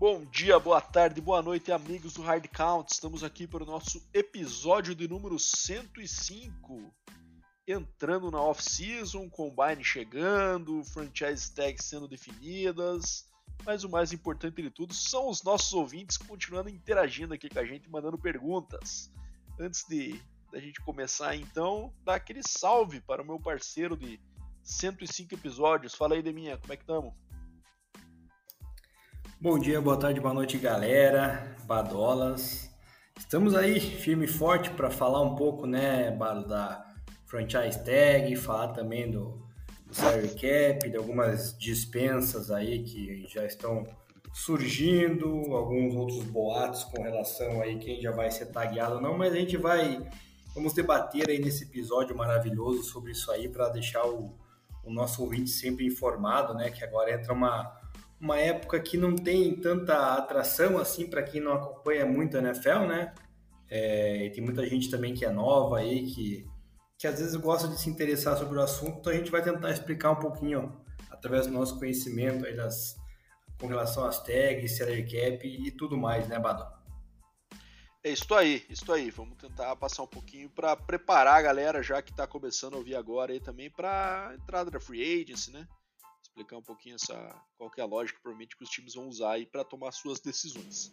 Bom dia, boa tarde, boa noite, amigos do Hard Count. Estamos aqui para o nosso episódio de número 105. Entrando na off-season, combine chegando, franchise tags sendo definidas. Mas o mais importante de tudo são os nossos ouvintes continuando interagindo aqui com a gente, mandando perguntas. Antes de da gente começar, então, dar aquele salve para o meu parceiro de 105 episódios. Fala aí, Deminha, como é que estamos? Bom dia, boa tarde, boa noite, galera, badolas. Estamos aí firme e forte para falar um pouco, né, da franchise tag, falar também do, do salary cap, de algumas dispensas aí que já estão surgindo, alguns outros boatos com relação aí quem já vai ser tagueado ou não, mas a gente vai vamos debater aí nesse episódio maravilhoso sobre isso aí para deixar o, o nosso ouvinte sempre informado, né, que agora entra uma uma época que não tem tanta atração assim para quem não acompanha muito a NFL, né? É, tem muita gente também que é nova aí, que, que às vezes gosta de se interessar sobre o assunto, então a gente vai tentar explicar um pouquinho através do nosso conhecimento aí das, com relação às tags, salary cap e tudo mais, né, Badon? É isso aí, isso aí. Vamos tentar passar um pouquinho para preparar a galera já que está começando a ouvir agora aí também para entrada da free agency, né? Explicar um pouquinho essa, qual é a lógica provavelmente que os times vão usar aí para tomar suas decisões.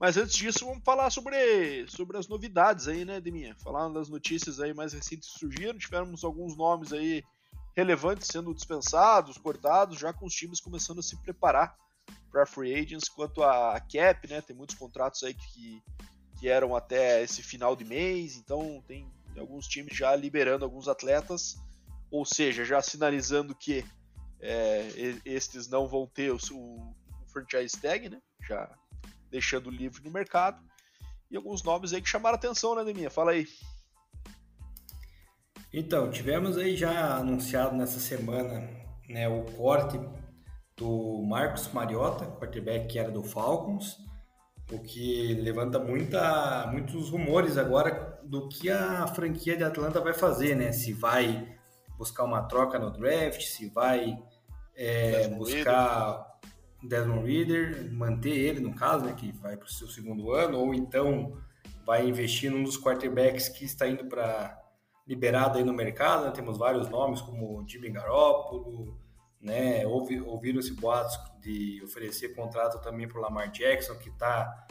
Mas antes disso, vamos falar sobre, sobre as novidades aí, né, Deminha? Falar das notícias aí mais recentes que surgiram. Tivemos alguns nomes aí relevantes sendo dispensados, cortados, já com os times começando a se preparar para free agents. Quanto a cap, né, tem muitos contratos aí que, que eram até esse final de mês, então tem alguns times já liberando alguns atletas, ou seja, já sinalizando que é, estes não vão ter o, o, franchise tag, né? Já deixando livre no mercado. E alguns nomes aí que chamaram atenção, né, Deminha? Fala aí. Então, tivemos aí já anunciado nessa semana né, o corte do Marcos Mariota, quarterback que era do Falcons, o que levanta muita, muitos rumores agora do que a franquia de Atlanta vai fazer, né? Se vai buscar uma troca no draft, se vai é, buscar Desmond Reader, manter ele no caso, né, que vai para o seu segundo ano, ou então vai investir num dos quarterbacks que está indo para liberado aí no mercado. Né? Temos vários nomes como Jimmy Garoppolo, né? ouviram-se boatos de oferecer contrato também para o Lamar Jackson, que está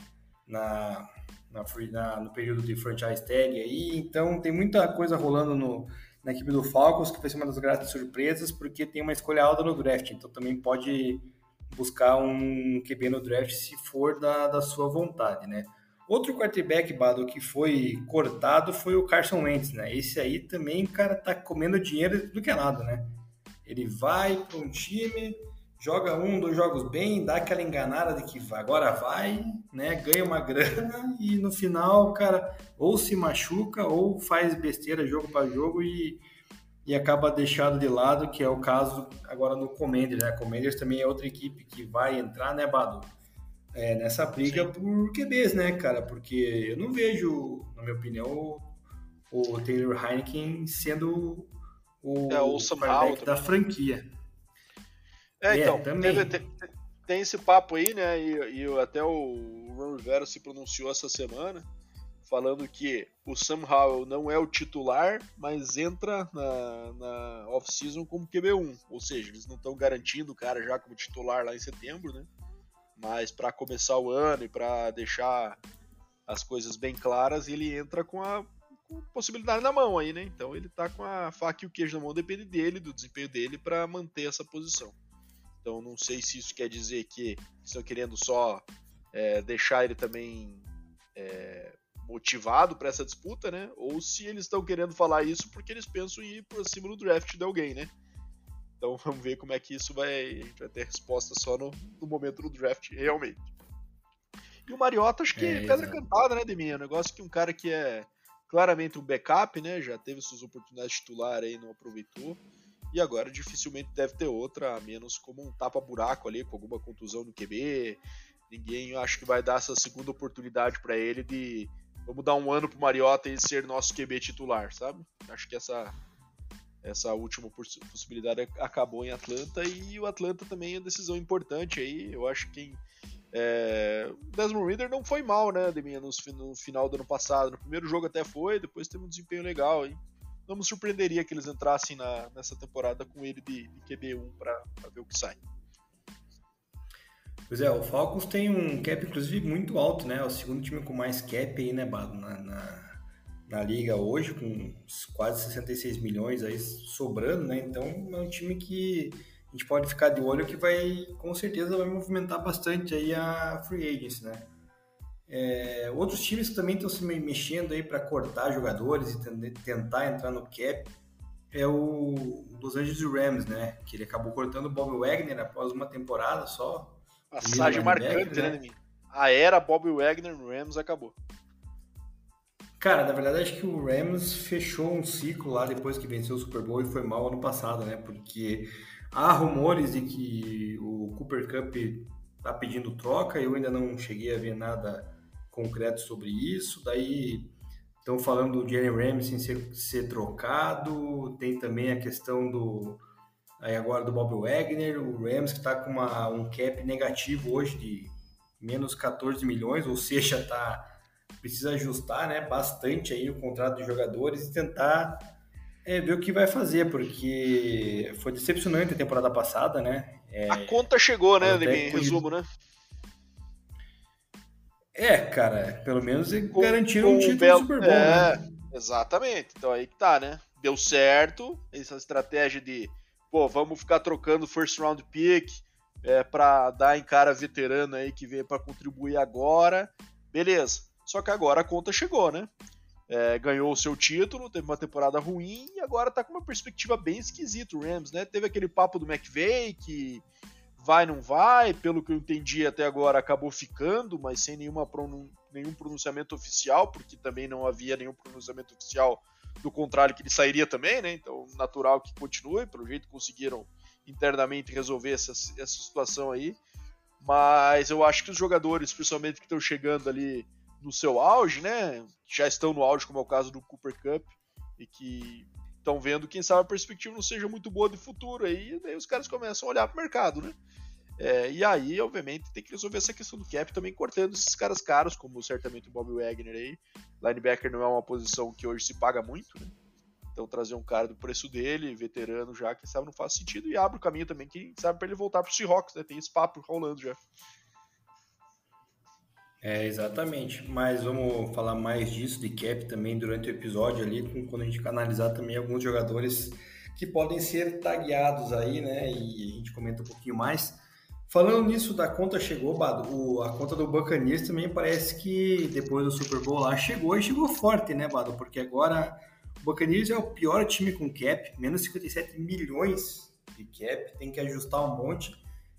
na, na, na, no período de franchise tag aí. Então tem muita coisa rolando no, na equipe do Falcons, que ser uma das grandes surpresas, porque tem uma escolha alta no draft, então também pode buscar um QB no draft se for da, da sua vontade, né? Outro quarterback, Bado, que foi cortado foi o Carson Wentz, né? Esse aí também, cara, tá comendo dinheiro do que é nada, né? Ele vai para um time, joga um, dois jogos bem, dá aquela enganada de que agora vai, né? Ganha uma grana e no final, cara, ou se machuca ou faz besteira jogo para jogo e, e acaba deixado de lado, que é o caso agora no Commanders, né? Commanders também é outra equipe que vai entrar, né, Bado? É, nessa briga Sim. por QBs, né, cara? Porque eu não vejo, na minha opinião, o, o Taylor Heineken sendo o, é, o da franquia. É, então, tem, tem, tem, esse papo aí, né? E, e até o Ron Rivera se pronunciou essa semana, falando que o Sam Howell não é o titular, mas entra na, na off-season como QB1. Ou seja, eles não estão garantindo o cara já como titular lá em setembro, né? Mas para começar o ano e para deixar as coisas bem claras, ele entra com a com possibilidade na mão aí, né? Então ele tá com a faca e o queijo na mão, depende dele, do desempenho dele, para manter essa posição. Então não sei se isso quer dizer que estão querendo só é, deixar ele também é, motivado para essa disputa, né? Ou se eles estão querendo falar isso porque eles pensam em ir por cima do draft de alguém, né? Então vamos ver como é que isso vai. A gente vai ter resposta só no, no momento do draft, realmente. E o Mariota, acho que é, pedra exatamente. cantada, né, Deminha? Um negócio que um cara que é claramente um backup, né? Já teve suas oportunidades de titular aí, não aproveitou. E agora dificilmente deve ter outra, a menos como um tapa-buraco ali, com alguma contusão no QB. Ninguém acho que vai dar essa segunda oportunidade para ele de vamos dar um ano pro Mariota e ser nosso QB titular, sabe? Acho que essa essa última possibilidade acabou em Atlanta e o Atlanta também é uma decisão importante aí. Eu acho que É, o Desmond Reader não foi mal, né, Deminha, no, no, final do ano passado. No primeiro jogo até foi, depois teve um desempenho legal. Hein? Não me surpreenderia que eles entrassem na, nessa temporada com ele de, de QB1 para ver o que sai. Pois é, o Falcons tem um cap, inclusive, muito alto, né? O segundo time com mais cap aí, né, Bado, na, na, na, liga hoje, com quase 66 milhões aí sobrando, né? Então é um time que a gente pode ficar de olho que vai, com certeza, vai movimentar bastante aí a free agents, né? É, outros times que também estão se mexendo aí para cortar jogadores e tentar entrar no cap é o Los Angeles Rams, né? Que ele acabou cortando o Bob Wagner após uma temporada só. Passagem marcante, né, né A era Bob Wagner no Rams acabou. Cara, na verdade acho que o Rams fechou um ciclo lá depois que venceu o Super Bowl e foi mal ano passado, né? Porque há rumores de que o Cooper Cup tá pedindo troca, eu ainda não cheguei a ver nada concreto sobre isso. Daí estão falando do Jalen Ramsey ser, ser trocado, tem também a questão do aí agora do Bob Wagner, o Rams que está com uma, um cap negativo hoje de menos 14 milhões, ou seja, tá precisa ajustar, né, bastante aí o contrato de jogadores e tentar é, ver o que vai fazer, porque foi decepcionante a temporada passada, né? É, a conta chegou, né, em resumo, né? É, cara, pelo menos garantiram um título belo... Super Bowl, é, né? Exatamente. Então aí que tá, né? Deu certo essa estratégia de, pô, vamos ficar trocando first round pick é, para dar em cara veterano aí que veio para contribuir agora. Beleza. Só que agora a conta chegou, né? É, ganhou o seu título, teve uma temporada ruim e agora tá com uma perspectiva bem esquisita o Rams, né? Teve aquele papo do McVeigh que vai, não vai, pelo que eu entendi até agora acabou ficando, mas sem nenhuma pronun nenhum pronunciamento oficial, porque também não havia nenhum pronunciamento oficial do contrário que ele sairia também, né? Então, natural que continue, pelo jeito conseguiram internamente resolver essa, essa situação aí. Mas eu acho que os jogadores, principalmente que estão chegando ali no seu auge, né? Já estão no auge, como é o caso do Cooper Cup, e que estão vendo, quem sabe a perspectiva não seja muito boa de futuro aí, daí os caras começam a olhar para o mercado, né? É, e aí, obviamente, tem que resolver essa questão do cap também cortando esses caras caros, como certamente o Bob Wagner aí. Linebacker não é uma posição que hoje se paga muito, né? Então trazer um cara do preço dele, veterano já, quem sabe não faz sentido, e abre o caminho também, quem sabe para ele voltar pro Seahawks, né? Tem esse papo rolando já. É, exatamente. Mas vamos falar mais disso, de cap também durante o episódio ali, quando a gente analisar também alguns jogadores que podem ser tagueados aí, né? E a gente comenta um pouquinho mais. Falando nisso, da conta chegou, Bado, o, a conta do Buccaneers também parece que depois do Super Bowl lá chegou e chegou forte, né, Bado? Porque agora o Buccaneers é o pior time com cap, menos 57 milhões de cap, tem que ajustar um monte.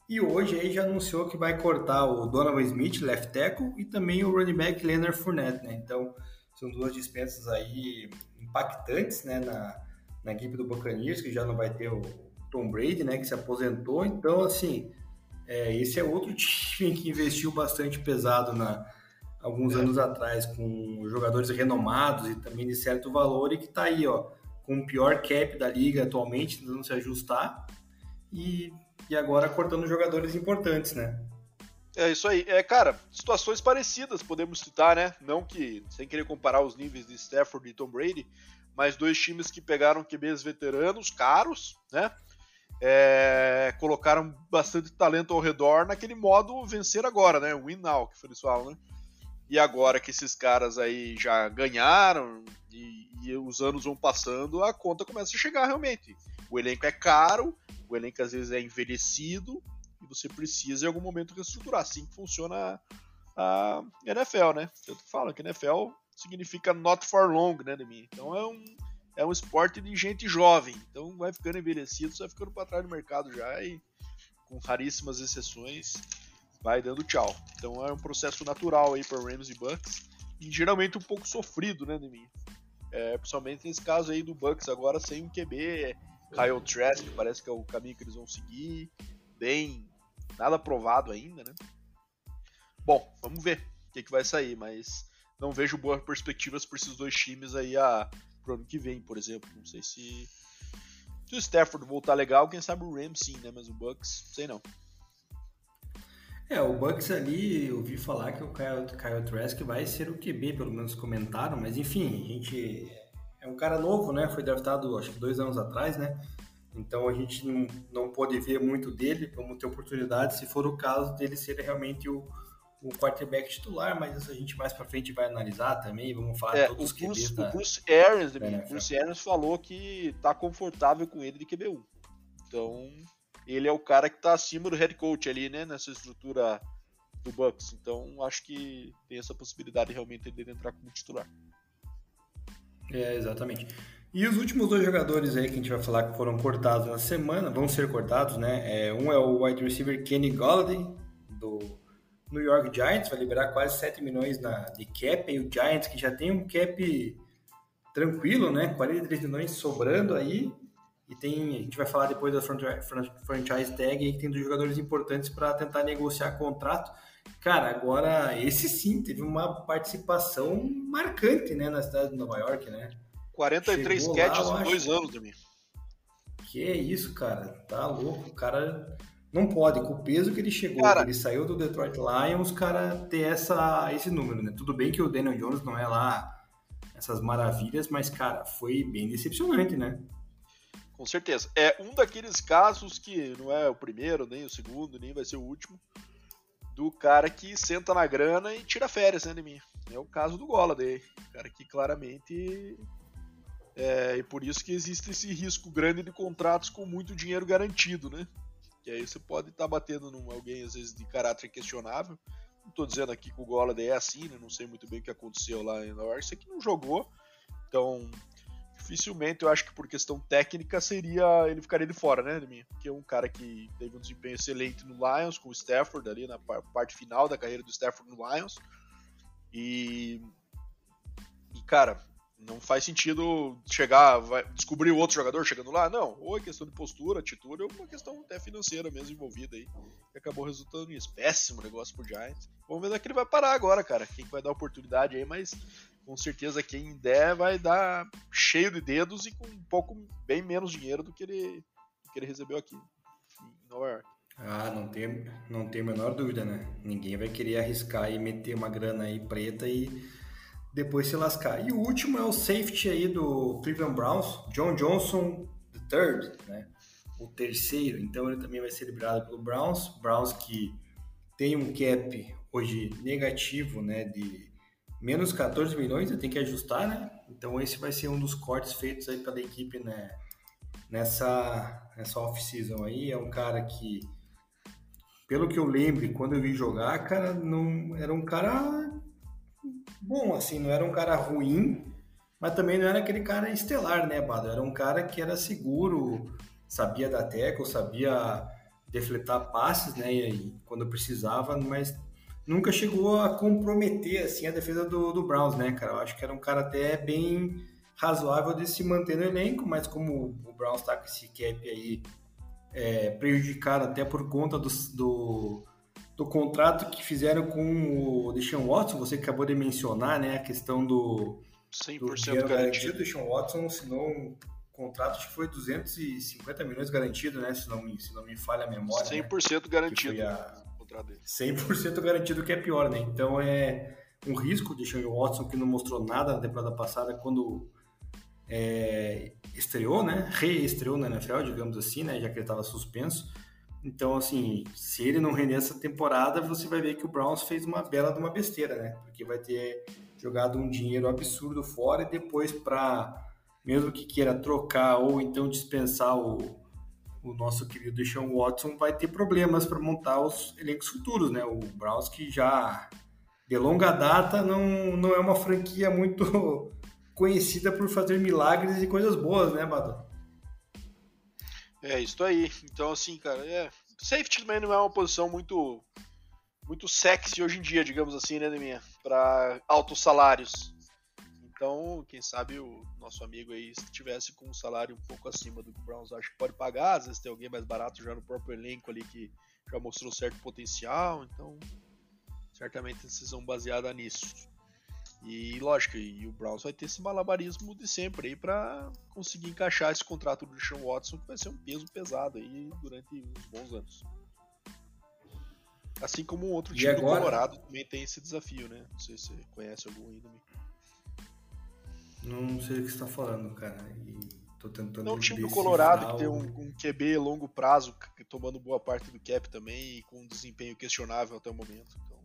E hoje aí já anunciou que vai cortar o Donovan Smith, left tackle, e também o running back Leonard Fournette, né? Então, são duas dispensas aí impactantes, né, na, na equipe do Buccaneers, que já não vai ter o Tom Brady, né, que se aposentou. Então, assim, é, esse é outro time que investiu bastante pesado na, alguns é. anos atrás, com jogadores renomados e também de certo valor, e que está aí, ó, com o pior cap da liga atualmente, tentando se ajustar, e, e agora cortando jogadores importantes, né? É isso aí. É, cara, situações parecidas podemos citar, né? Não que, sem querer comparar os níveis de Stafford e Tom Brady, mas dois times que pegaram QBs veteranos, caros, né? é, colocaram bastante talento ao redor naquele modo vencer agora, né? Win now, que eles falam, né? E agora que esses caras aí já ganharam e, e, os anos vão passando, a conta começa a chegar realmente. O elenco é caro, o elenco às vezes é envelhecido e você precisa em algum momento reestruturar. Assim que funciona a, NFL, né? Tanto que falam que NFL significa not for long, né, de mim. Então é um é um esporte de gente jovem, então vai ficando envelhecido, vai ficando para trás do mercado já e com raríssimas exceções vai dando tchau. Então é um processo natural aí para Rams e Bucks e geralmente um pouco sofrido, né, de mim. É, principalmente nesse caso aí do Bucks agora sem um QB, Kyle Trask, parece que é o caminho que eles vão seguir, bem nada provado ainda, né? Bom, vamos ver o que, que vai sair, mas não vejo boas perspectivas para esses dois times aí a pro ano que vem, por exemplo. Não sei se. Se o Stafford voltar legal, quem sabe o Rams sim, né? Mas o Bucks, sei não. É, o Bucks ali, eu ouvi falar que o Kyle, Kyle Trask vai ser o QB, pelo menos comentaram, mas enfim, a gente é um cara novo, né? Foi draftado acho que dois anos atrás, né? Então a gente não, não pode ver muito dele, vamos ter oportunidade se for o caso dele ser realmente o, o quarterback titular, mas isso a gente mais para frente vai analisar também, vamos falar é, todos os Bruce, da, o Bruce Arians, o Bruce Arians falou que tá confortável com ele de QB1. Então, ele é o cara que está acima do head coach ali, né, nessa estrutura do Bucks. Então, acho que tem essa possibilidade realmente dele entrar como titular. É, exatamente. E os últimos dois jogadores aí que a gente vai falar que foram cortados na semana, vão ser cortados, né? É, um é o wide receiver Kenny Golladay, do New York Giants, vai liberar quase 7 milhões na, de cap, e o Giants que já tem um cap tranquilo, né? 43 milhões sobrando aí, e tem, a gente vai falar depois da franchise tag que tem dos jogadores importantes para tentar negociar contrato. Cara, agora esse sim teve uma participação marcante, né, na cidade de Nova York, né? 43 Chegou catches lá, em dois anos, Demi. Que isso, cara. Tá louco. O cara não pode, com o peso que ele chegou, cara, ele saiu do Detroit Lions, cara, ter essa, esse número, né? Tudo bem que o Daniel Jones não é lá essas maravilhas, mas, cara, foi bem decepcionante, né? Com certeza. É um daqueles casos que não é o primeiro, nem o segundo, nem vai ser o último, do cara que senta na grana e tira férias, né, de mim. É o caso do Golladay. Cara que claramente. É, e por isso que existe esse risco grande de contratos com muito dinheiro garantido, né? Que aí você pode estar tá batendo num alguém, às vezes, de caráter questionável. Não estou dizendo aqui que o Golladay é assim, né? Não sei muito bem o que aconteceu lá em Nova York. Você que não jogou. Então, dificilmente eu acho que por questão técnica seria ele ficaria de fora, né, de mim? Porque é um cara que teve um desempenho excelente no Lions com o Stafford ali na parte final da carreira do Stafford no Lions. E e cara, não faz sentido chegar, vai, descobrir outro jogador chegando lá, não. Ou é questão de postura, atitude, ou uma questão até financeira mesmo envolvida aí, que acabou resultando nisso. Péssimo negócio pro Giants. Vamos ver onde é que ele vai parar agora, cara. Quem vai dar oportunidade aí, mas com certeza quem der vai dar cheio de dedos e com um pouco bem menos dinheiro do que ele, do que ele recebeu aqui em Nova York. Ah, não tem, não tem a menor dúvida, né? Ninguém vai querer arriscar e meter uma grana aí preta e depois se lascar. E o último é o safety aí do Cleveland Browns, John Johnson III, né? O terceiro, então ele também vai ser liberado pelo Browns. Browns que tem um cap hoje negativo, né, de menos 14 milhões, tem que ajustar, né? Então esse vai ser um dos cortes feitos aí pela equipe, né? Nessa, nessa off-season aí. É um cara que, pelo que eu lembro, quando eu vi jogar, cara, não era um cara bom, assim, não era um cara ruim, mas também não era aquele cara estelar, né, Bado? Era um cara que era seguro, sabia dar teco, sabia defletar passes, né, e, quando precisava, mas nunca chegou a comprometer assim a defesa do, do Browns, né, cara? Eu acho que era um cara até bem razoável de se manter no elenco, mas como o Browns está com esse cap aí é, prejudicado até por conta do, do, do, contrato que fizeram com o Deshaun Watson, você acabou de mencionar, né, a questão do 100% do garantido. O Deshaun Watson assinou um contrato, que foi 250 milhões garantido, né, se não me, se não me falha a memória. 100% né, garantido. A, dele. 100% garantido que é pior, né? Então é um risco de Sean Watson que não mostrou nada na temporada passada quando é, estreou, né? Reestreou na NFL, digamos assim, né? Já que ele estava suspenso. Então, assim, se ele não render essa temporada, você vai ver que o Browns fez uma bela de uma besteira, né? Porque vai ter jogado um dinheiro absurdo fora e depois para mesmo que queira trocar ou então dispensar o, o nosso querido Deshaun Watson vai ter problemas para montar os elencos futuros, né? O Browns que já de longa data não, não é uma franquia muito conhecida por fazer milagres e coisas boas, né, Bado? É, isso aí. Então, assim, cara, é... safety também não é uma posição muito muito sexy hoje em dia, digamos assim, né, minha, para altos salários. Então, quem sabe o nosso amigo aí, se tivesse com um salário um pouco acima do que o Browns acho que pode pagar, às vezes tem alguém mais barato já no próprio elenco ali que já mostrou certo potencial, então certamente decisão baseada nisso. E lógico, e o Browns vai ter esse malabarismo de sempre aí para conseguir encaixar esse contrato do Sean Watson, que vai ser um peso pesado aí durante uns bons anos. Assim como um outro time do Colorado também tem esse desafio, né? Não sei se você conhece algum ainda. Não sei o que você está falando, cara. E tô tentando. Não, o time do Colorado que tem um, um QB longo prazo, tomando boa parte do cap também e com um desempenho questionável até o momento. Então,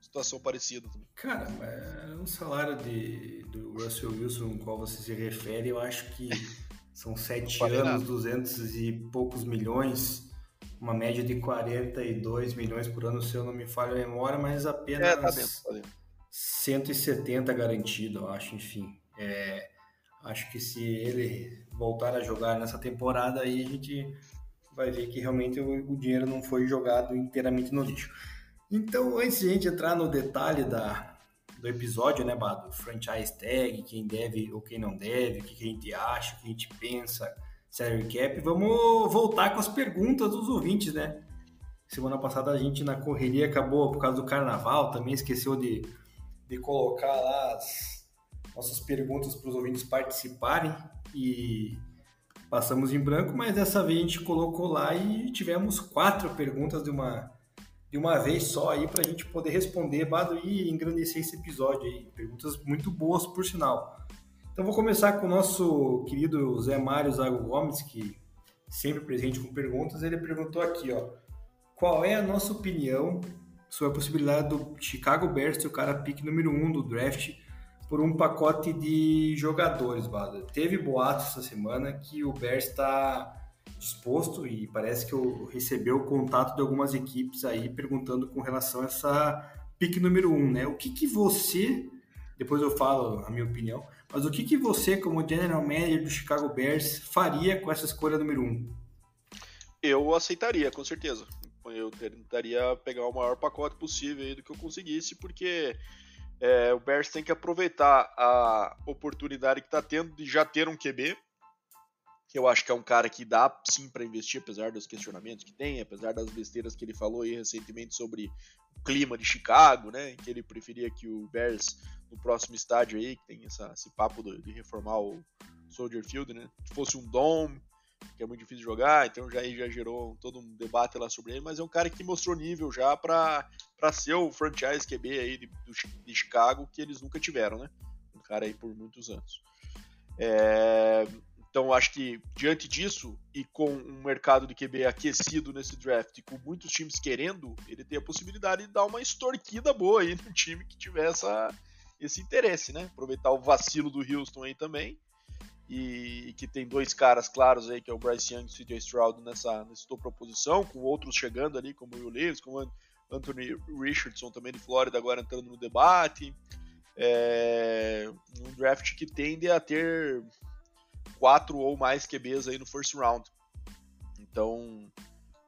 situação parecida também. Cara, mas um salário de, do Russell Wilson, ao qual você se refere, eu acho que são sete anos, nada. 200 e poucos milhões uma média de 42 milhões por ano, se eu não me falho a memória, mas apenas é, tá dentro, tá dentro. 170 garantido, eu acho, enfim. É, acho que se ele voltar a jogar nessa temporada, aí a gente vai ver que realmente o, o dinheiro não foi jogado inteiramente no lixo. Então, antes de a gente entrar no detalhe da, do episódio, né, Bado? Franchise tag, quem deve ou quem não deve, o que, que a gente acha, o que a gente pensa, salary cap, vamos voltar com as perguntas dos ouvintes, né? Semana passada a gente na correria acabou por causa do carnaval, também esqueceu de, de colocar lá as, nossas perguntas para os ouvintes participarem e passamos em branco, mas dessa vez a gente colocou lá e tivemos quatro perguntas de uma, de uma vez só aí para a gente poder responder, Bado, e engrandecer esse episódio aí. Perguntas muito boas, por sinal. Então vou começar com o nosso querido Zé Mário Zago Gomes, que sempre presente com perguntas. Ele perguntou aqui, ó, qual é a nossa opinião sobre a possibilidade do Chicago Bears ser o cara pick número um do draft por um pacote de jogadores, Bada. Teve boatos essa semana que o Bears está disposto e parece que recebeu o contato de algumas equipes aí perguntando com relação a essa pick número um, né? O que que você, depois eu falo a minha opinião, mas o que que você como general manager do Chicago Bears faria com essa escolha número um? Eu aceitaria, com certeza. Eu tentaria pegar o maior pacote possível aí do que eu conseguisse, porque é, o Bears tem que aproveitar a oportunidade que está tendo de já ter um QB, que eu acho que é um cara que dá sim para investir, apesar dos questionamentos que tem, apesar das besteiras que ele falou aí recentemente sobre o clima de Chicago, né, que ele preferia que o Bears no próximo estádio aí, que tem essa, esse papo de, reformar o Soldier Field, né, fosse um dome, que é muito difícil jogar, então já, já gerou todo um debate lá sobre ele, mas é um cara que mostrou nível já para ser o franchise QB aí de, de, Chicago que eles nunca tiveram, né? Um cara aí por muitos anos. É, então acho que diante disso e com um mercado de QB aquecido nesse draft, com muitos times querendo, ele tem a possibilidade de dar uma extorquida boa aí no time que tiver esse interesse, né? Aproveitar o vacilo do Houston aí também e, e, que tem dois caras claros aí, que é o Bryce Young e o CJ Stroud nessa, nessa proposição, com outros chegando ali, como o Will Leaves, como Anthony Richardson também de Flórida agora entrando no debate. É, um draft que tende a ter quatro ou mais QBs aí no first round. Então,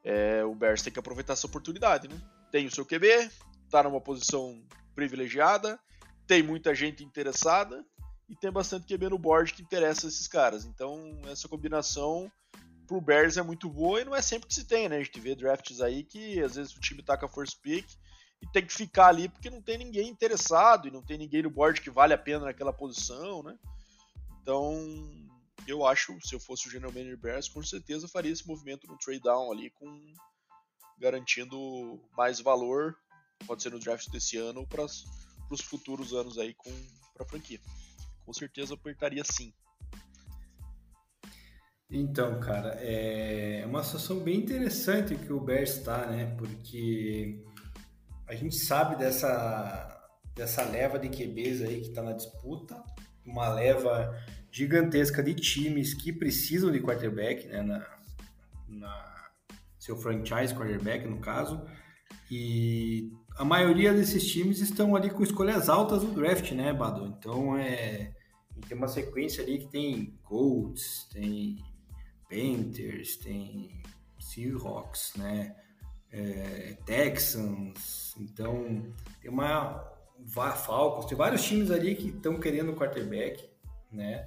é, o Bears tem que aproveitar essa oportunidade, né? Tem o seu QB, tá numa posição privilegiada, tem muita gente interessada, e tem bastante QB no board que interessa esses caras. Então, essa combinação pro Bears é muito boa e não é sempre que se tem, né? A gente vê drafts aí que às vezes o time tá com a first pick e tem que ficar ali porque não tem ninguém interessado e não tem ninguém no board que vale a pena naquela posição, né? Então, eu acho, se eu fosse o General Manager Bears, com certeza faria esse movimento no trade down ali com garantindo mais valor, pode ser no draft desse ano ou para os futuros anos aí com para a franquia com certeza apertaria sim. Então, cara, é uma situação bem interessante que o Bears está, né? Porque a gente sabe dessa, dessa leva de QBs aí que está na disputa, uma leva gigantesca de times que precisam de quarterback, né? Na, na seu franchise quarterback, no caso. E a maioria desses times estão ali com escolhas altas no draft, né, Bado? Então é tem uma sequência ali que tem Colts, tem Panthers, tem Seahawks, né? É, Texans, então tem uma Falcons, tem vários times ali que estão querendo o quarterback, né?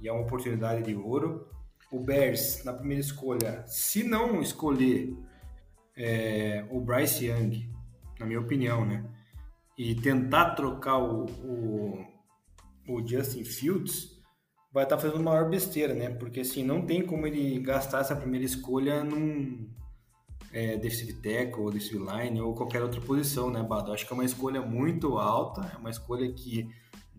E é uma oportunidade de ouro. O Bears, na primeira escolha, se não escolher é, o Bryce Young, na minha opinião, né? E tentar trocar o, o o Justin Fields, vai estar tá fazendo maior besteira, né? Porque assim, não tem como ele gastar essa primeira escolha num, é, defensive tackle, ou defensive line, ou qualquer outra posição, né, Bado? Acho que é uma escolha muito alta, é uma escolha que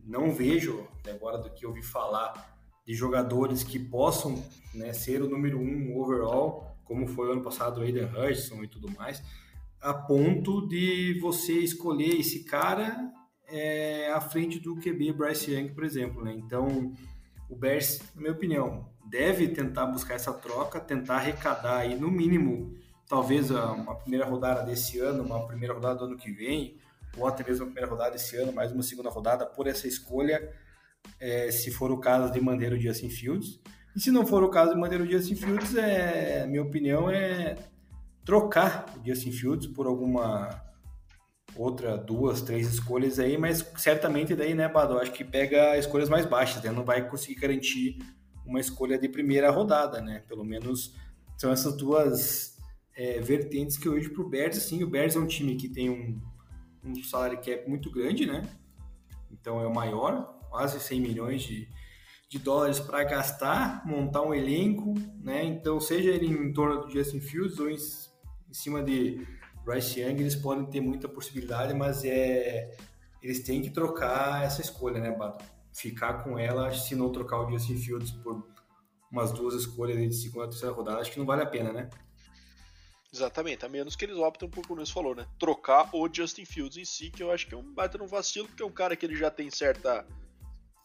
não vejo, até agora do que ouvi falar, de jogadores que possam né, ser o número um overall, como foi o ano passado o Aiden Hudson e tudo mais, a ponto de você escolher esse cara é, à frente do QB Bryce Young, por exemplo. Né? Então, o Bears, na minha opinião, deve tentar buscar essa troca, tentar arrecadar aí no mínimo, talvez uma primeira rodada desse ano, uma primeira rodada do ano que vem, ou até mesmo a primeira rodada desse ano, mais uma segunda rodada por essa escolha, é, se for o caso de manter o Justin Fields. E se não for o caso de manter o Justin Fields, é, minha opinião é trocar o Justin Fields por alguma outra, duas, três escolhas aí, mas certamente daí, né, Bado, acho que pega escolhas mais baixas, né? não vai conseguir garantir uma escolha de primeira rodada, né? Pelo menos são essas duas é, vertentes que eu vejo pro Bears, assim, o Bears é um time que tem um, um salário cap muito grande, né? Então é o maior, quase 100 milhões de, de dólares para gastar, montar um elenco, né? Então, seja ele em torno do Justin Fields ou em, em cima de Bryce Young, eles podem ter muita possibilidade, mas é eles têm que trocar essa escolha, né, Bato? Ficar com ela, se não trocar o Justin Fields por umas duas escolhas de segunda terceira rodada, acho que não vale a pena, né? Exatamente, a menos que eles optem por como você falou, né? Trocar o Justin Fields em si, que eu acho que é um baita no vacilo, porque é um cara que ele já tem certa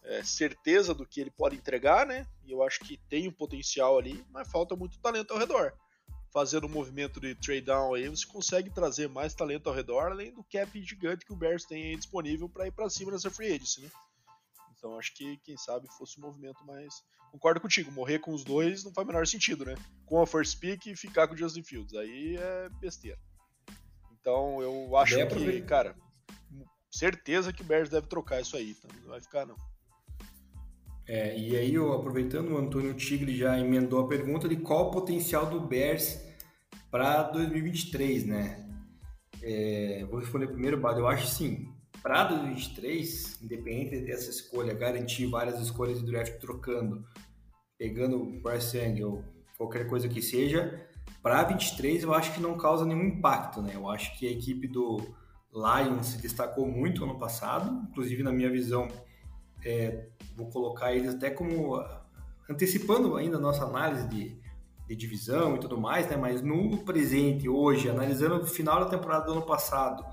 é, certeza do que ele pode entregar, né? E eu acho que tem um potencial ali, mas falta muito talento ao redor. Fazendo um movimento de trade down aí, você consegue trazer mais talento ao redor, além do cap gigante que o Bears tem aí disponível para ir para cima nessa free agency, né? Então acho que, quem sabe, fosse um movimento mais concordo contigo, morrer com os dois não faz o menor sentido, né? Com a first pick e ficar com o Justin Fields. Aí é besteira. Então eu acho que, cara, certeza que o Bears deve trocar isso aí, tá? não vai ficar não. É, e aí, eu, aproveitando, o Antônio Tigre já emendou a pergunta de qual o potencial do Bears para 2023, né? É, vou responder primeiro, Bado. Eu acho sim, para 2023, independente dessa escolha, garantir várias escolhas de draft trocando, pegando o Bryce ou qualquer coisa que seja, para 23 eu acho que não causa nenhum impacto, né? Eu acho que a equipe do Lions se destacou muito ano passado, inclusive na minha visão, é, vou colocar eles até como antecipando ainda a nossa análise de, de divisão e tudo mais, né? Mas no presente, hoje, analisando o final da temporada do ano passado,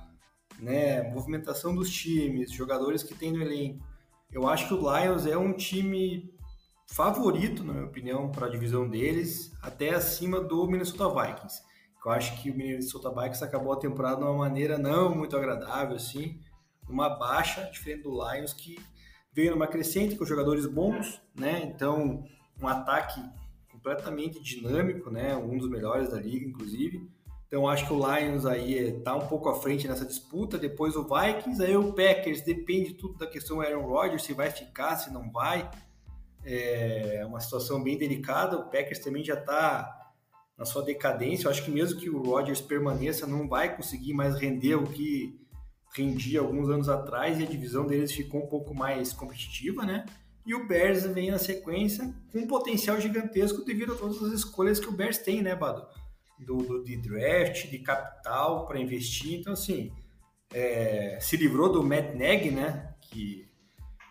né, movimentação dos times, jogadores que tem no elenco. Eu acho que o Lions é um time favorito, na minha opinião, para a divisão deles, até acima do Minnesota Vikings. Eu acho que o Minnesota Vikings acabou a temporada de uma maneira não muito agradável, assim, uma baixa, diferente do Lions, que veio numa crescente com jogadores bons, né? Então, um ataque completamente dinâmico, né? Um dos melhores da liga, inclusive. Então acho que o Lions aí está um pouco à frente nessa disputa. Depois o Vikings, aí o Packers, depende tudo da questão Aaron Rodgers, se vai ficar, se não vai. É uma situação bem delicada. O Packers também já está na sua decadência. Eu acho que mesmo que o Rodgers permaneça, não vai conseguir mais render o que rendia alguns anos atrás e a divisão deles ficou um pouco mais competitiva, né? E o Bears vem na sequência com um potencial gigantesco devido a todas as escolhas que o Bears tem, né, Bado? do, do de draft, de capital para investir. Então, assim, é, se livrou do Matt Nagy, né? Que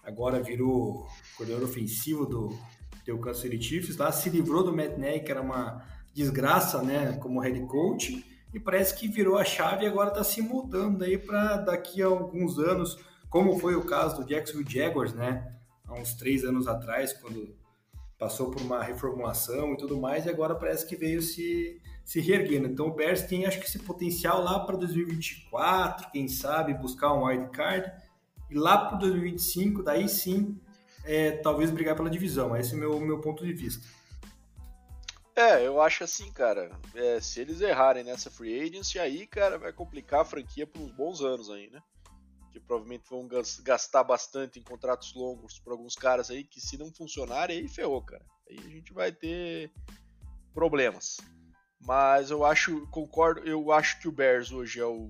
agora virou coordenador ofensivo do teu Kansas Chiefs lá, se livrou do Matt Nagy, que era uma desgraça, né? Como head coach. E parece que virou a chave e agora está se mudando aí para daqui a alguns anos, como foi o caso do Jacksonville Jaguars, né? Há uns três anos atrás, quando passou por uma reformulação e tudo mais, e agora parece que veio se se reerguendo. Então o Bears tem acho que esse potencial lá para 2024, quem sabe buscar um wild card e lá para 2025, daí sim, é, talvez brigar pela divisão. Esse é o meu, meu ponto de vista. É, eu acho assim, cara. É, se eles errarem nessa free agency, aí, cara, vai complicar a franquia por uns bons anos aí, né? Que provavelmente vão gastar bastante em contratos longos para alguns caras aí que, se não funcionarem, aí ferrou, cara. Aí a gente vai ter problemas. Mas eu acho, concordo, eu acho que o Bears hoje é o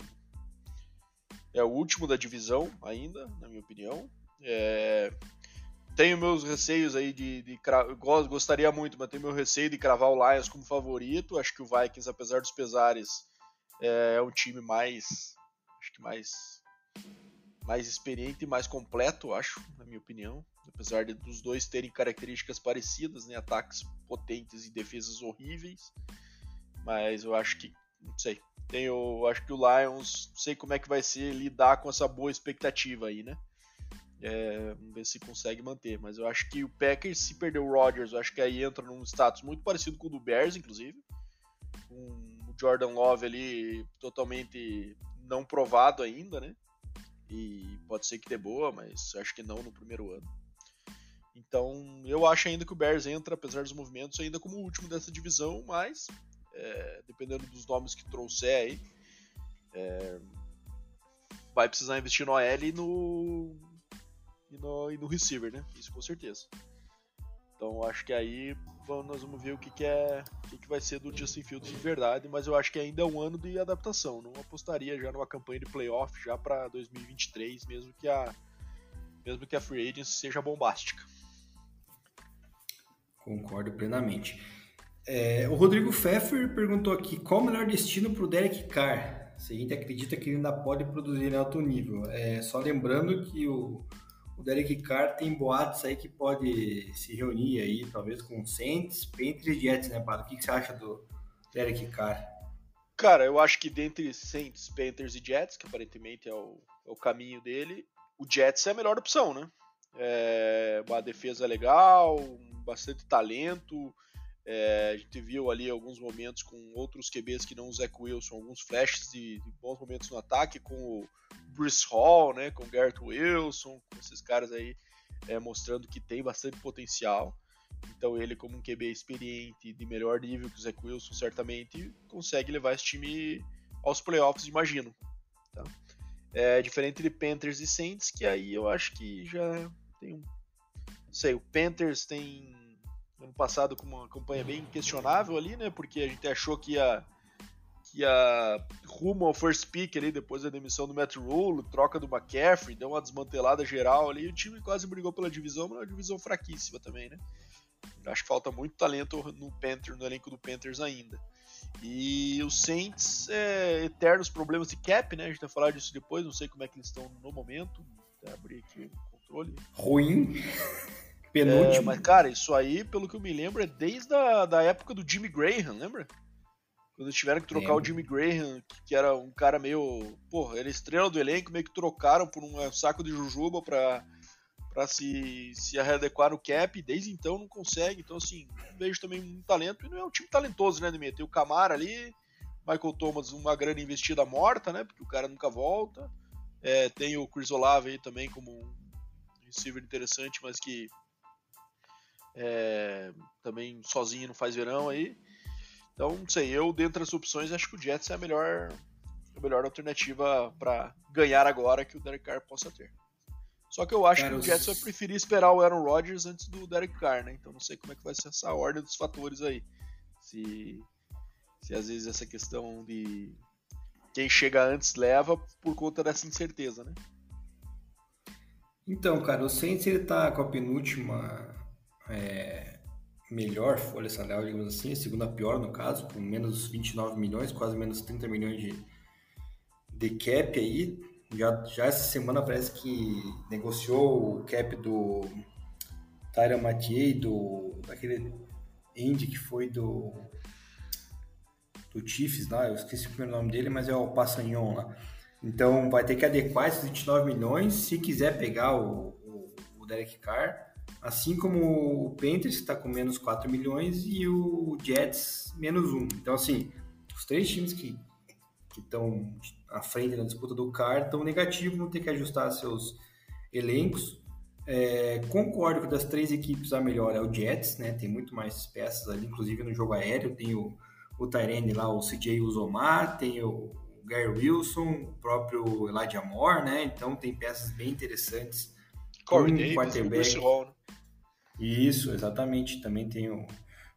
é o último da divisão ainda, na minha opinião. É, tenho meus receios aí de, de, de gostaria muito, mas tenho meu receio de cravar o Lions como favorito. Acho que o Vikings, apesar dos pesares, é, é um time mais, acho que mais, mais experiente e mais completo, acho, na minha opinião. Apesar de, dos dois terem características parecidas, né, ataques potentes e defesas horríveis, mas eu acho que, não sei, tenho, acho que o Lions, não sei como é que vai ser lidar com essa boa expectativa aí, né? É, vamos ver se consegue manter. Mas eu acho que o Packers, se perder o Rodgers, eu acho que aí entra num status muito parecido com o do Bears, inclusive. Com o Jordan Love ali totalmente não provado ainda, né? E pode ser que dê boa, mas acho que não no primeiro ano. Então eu acho ainda que o Bears entra, apesar dos movimentos, ainda como o último dessa divisão, mas é, dependendo dos nomes que trouxer aí, é, vai precisar investir no OL e no, e no, e no receiver, né? Isso com certeza. Então acho que aí vamos, nós vamos ver o que, que é o que, que vai ser do Justin Fields de verdade, mas eu acho que ainda é um ano de adaptação. Não apostaria já numa campanha de playoff já para 2023, mesmo que a mesmo que a free agency seja bombástica. Concordo plenamente. É, o Rodrigo Pfeffer perguntou aqui qual o melhor destino para o Derek Carr. Se a gente acredita que ele ainda pode produzir em alto nível. É, só lembrando que o, o Derek Carr tem boatos aí que pode se reunir aí, talvez com Saints, Panthers e Jets, né, Pato? O que, que você acha do Derek Carr? Cara, eu acho que dentre Saints, Panthers e Jets, que aparentemente é o, é o caminho dele, o Jets é a melhor opção, né? É uma defesa legal, bastante talento. É, a gente viu ali alguns momentos com outros QBs que não o Zach Wilson, alguns flashes de, de bons momentos no ataque, com o Bruce Hall, né, com o Garrett Wilson, com esses caras aí é, mostrando que tem bastante potencial. Então ele, como um QB experiente, de melhor nível que o Zach Wilson, certamente consegue levar esse time aos playoffs, imagino. Tá? É diferente de Panthers e Saints, que aí eu acho que já tem um... Não sei, o Panthers tem ano passado com uma campanha bem questionável ali, né? Porque a gente achou que ia, que ia rumo ao first pick ali, depois da demissão do Matt Rule, troca do McCaffrey, deu uma desmantelada geral ali, e o time quase brigou pela divisão, mas é uma divisão fraquíssima também, né? Acho que falta muito talento no Panthers, no elenco do Panthers ainda. E os Saints, é, eternos problemas de cap, né? A gente vai falar disso depois, não sei como é que eles estão no momento. Vou abrir aqui o controle. Ruim. Penúltimo. É, mas, cara, isso aí, pelo que eu me lembro, é desde a da época do Jimmy Graham, lembra? Quando eles tiveram que trocar o Jimmy Graham, que, era um cara meio. Porra, era estrela do elenco, meio que trocaram por um saco de jujuba pra, pra se, se adequar no cap. Desde então não consegue. Então, assim, vejo também um talento. E não é um time talentoso, né, Demir? Tem o Camara ali, Michael Thomas, uma grande investida morta, né? Porque o cara nunca volta. É, tem o Chris Olave aí também como um receiver interessante, mas que é, também sozinho não faz verão aí. Então, não sei, eu dentre as opções acho que o Jets é a melhor, a melhor alternativa para ganhar agora que o Derek Carr possa ter. Só que eu acho Cara, que o Jets vai preferir esperar o Aaron Rodgers antes do Derek Carr, né? Então não sei como é que vai ser essa ordem dos fatores aí. Se, se às vezes essa questão de quem chega antes leva por conta dessa incerteza, né? Então, cara, o Saints ele tá com a penúltima é, melhor folha salarial, digamos assim, a segunda pior no caso, com menos 29 milhões, quase menos 30 milhões de, de cap aí. Já, já essa semana parece que negociou o cap do Tyra Mathieu, do, daquele Indy que foi do do Chiefs lá, eu esqueci o primeiro nome dele, mas é o Passagnon lá. Então vai ter que adequar esses 29 milhões se quiser pegar o, o, o Derek Carr Assim como o Panthers está com menos 4 milhões e o Jets menos 1. Então, assim, os três times que estão à frente na disputa do CAR estão negativos, vão ter que ajustar seus elencos. É, concordo que das três equipes a melhor é o Jets, né? Tem muito mais peças ali, inclusive no jogo aéreo. Tem o, o Tyrene lá, o CJ Uzomar, tem o, o Gary Wilson, o próprio Elijah Moore, né? Então tem peças bem interessantes Corey um Davis, quarterback. Hall, né? Isso, exatamente. Também tem o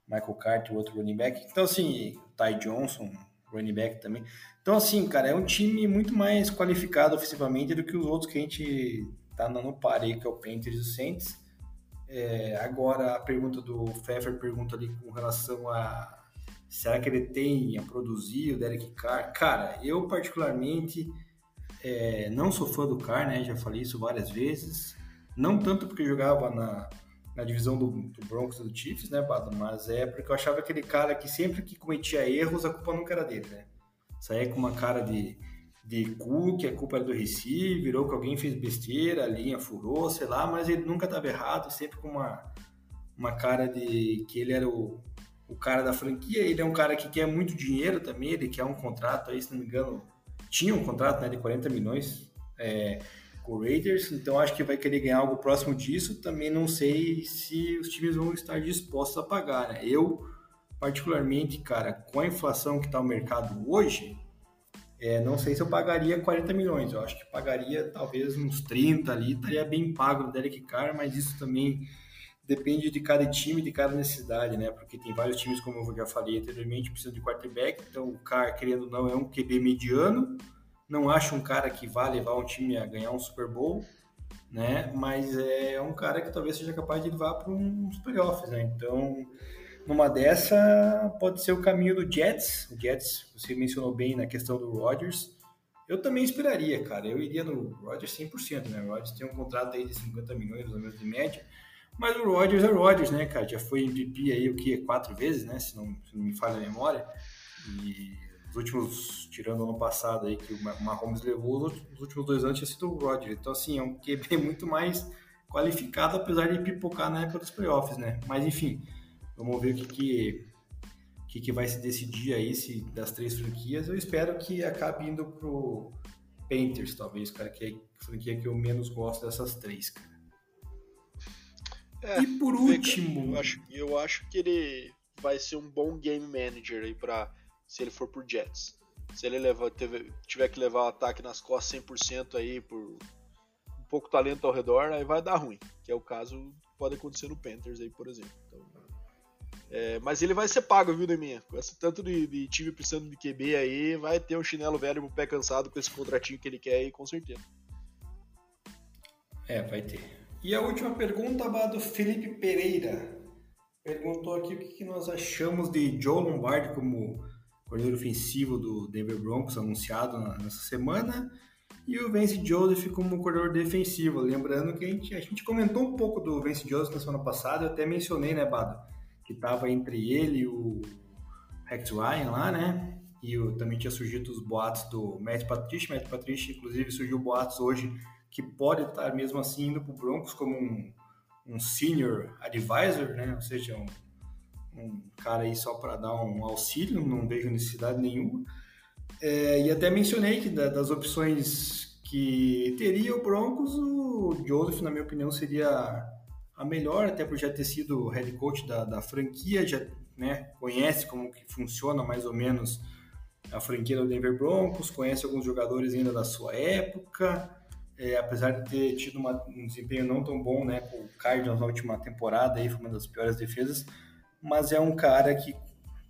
Michael Carter, o outro running back. Então, assim, Ty Johnson, running back também. Então, assim, cara, é um time muito mais qualificado ofensivamente do que os outros que a gente tá no par aí, que é o Panthers e o Saints. É, agora a pergunta do Pfeffer pergunta ali com relação a será que ele tem a produzir o Derek Carr? Cara, eu particularmente é, não sou fã do Carr, né? Já falei isso várias vezes. Não tanto porque jogava na, na divisão do, do Broncos e do Chiefs, né, Bado? Mas é porque eu achava aquele cara que sempre que cometia erros, a culpa nunca era dele, né? Saía com uma cara de, de cu, que a culpa era do receiver, ou que alguém fez besteira, a linha furou, sei lá, mas ele nunca estava errado, sempre com uma, uma cara de que ele era o, o cara da franquia. Ele é um cara que quer muito dinheiro também, ele quer um contrato aí, se não me engano, tinha um contrato né, de 40 milhões. É, o Raiders, então acho que vai querer ganhar algo próximo disso. Também não sei se os times vão estar dispostos a pagar, né? Eu, particularmente, cara, com a inflação que está o mercado hoje, é, não sei se eu pagaria 40 milhões. Eu acho que pagaria talvez uns 30 ali, estaria bem pago no Derek Carr, mas isso também depende de cada time, de cada necessidade, né? Porque tem vários times, como eu já falei anteriormente, precisam de quarterback, então o Carr, querendo ou não, é um QB mediano não acho um cara que vá levar um time a ganhar um Super Bowl, né? Mas é um cara que talvez seja capaz de levar para uns playoffs, né? Então, numa dessa, pode ser o caminho do Jets. O Jets, você mencionou bem na questão do Rodgers. Eu também esperaria, cara. Eu iria no Rodgers 100%, né? O Rodgers tem um contrato aí de 50 milhões, mais ou menos, de média. Mas o Rodgers é o Rodgers, né, cara? Já foi MVP aí, o que? Quatro vezes, né? Se não, se não me falha a memória. E últimos, tirando ano passado aí, que o Mahomes levou, os últimos dois anos tinha sido o Roger. Então, assim, é um QB muito mais qualificado, apesar de pipocar na época dos playoffs, né? Mas, enfim, vamos ver o que, que, que, que vai se decidir aí se, das três franquias. Eu espero que acabe indo pro Panthers, talvez, cara, que é a franquia que eu menos gosto dessas três, cara. É, e por último... Eu acho, eu acho que ele vai ser um bom game manager aí para se ele for por Jets. Se ele leva, teve, tiver que levar o ataque nas costas 100% aí por um pouco talento ao redor, aí vai dar ruim. Que é o caso pode acontecer no Panthers aí, por exemplo. Então, é, mas ele vai ser pago, viu, Deminha? Com esse tanto de, de, time precisando de QB aí, vai ter um chinelo velho pro pé cansado com esse contratinho que ele quer aí, com certeza. É, vai ter. E a última pergunta, do Felipe Pereira. Perguntou aqui o que nós achamos de Joe Lombardi como coordenador ofensivo do Denver Broncos, anunciado nessa semana, e o Vance Joseph como coordenador defensivo. Lembrando que a gente, a gente comentou um pouco do Vance Joseph na semana passada, eu até mencionei, né, Bado, que estava entre ele e o Rex Ryan lá, né? E também tinha surgido os boatos do Matt Patricia. Matt Patricia, inclusive, surgiu boatos hoje que pode estar mesmo assim indo para o Broncos como um, um senior advisor, né? Ou seja, um um cara aí só para dar um auxílio, não vejo necessidade nenhuma. É, e até mencionei que da, das opções que teria o Broncos, o Joseph, na minha opinião, seria a melhor, até por já ter sido head coach da, da franquia, já né, conhece como que funciona mais ou menos a franquia do Denver Broncos, conhece alguns jogadores ainda da sua época, é, apesar de ter tido uma, um desempenho não tão bom né, com o Cardinals na última temporada, aí foi uma das piores defesas, mas é um cara que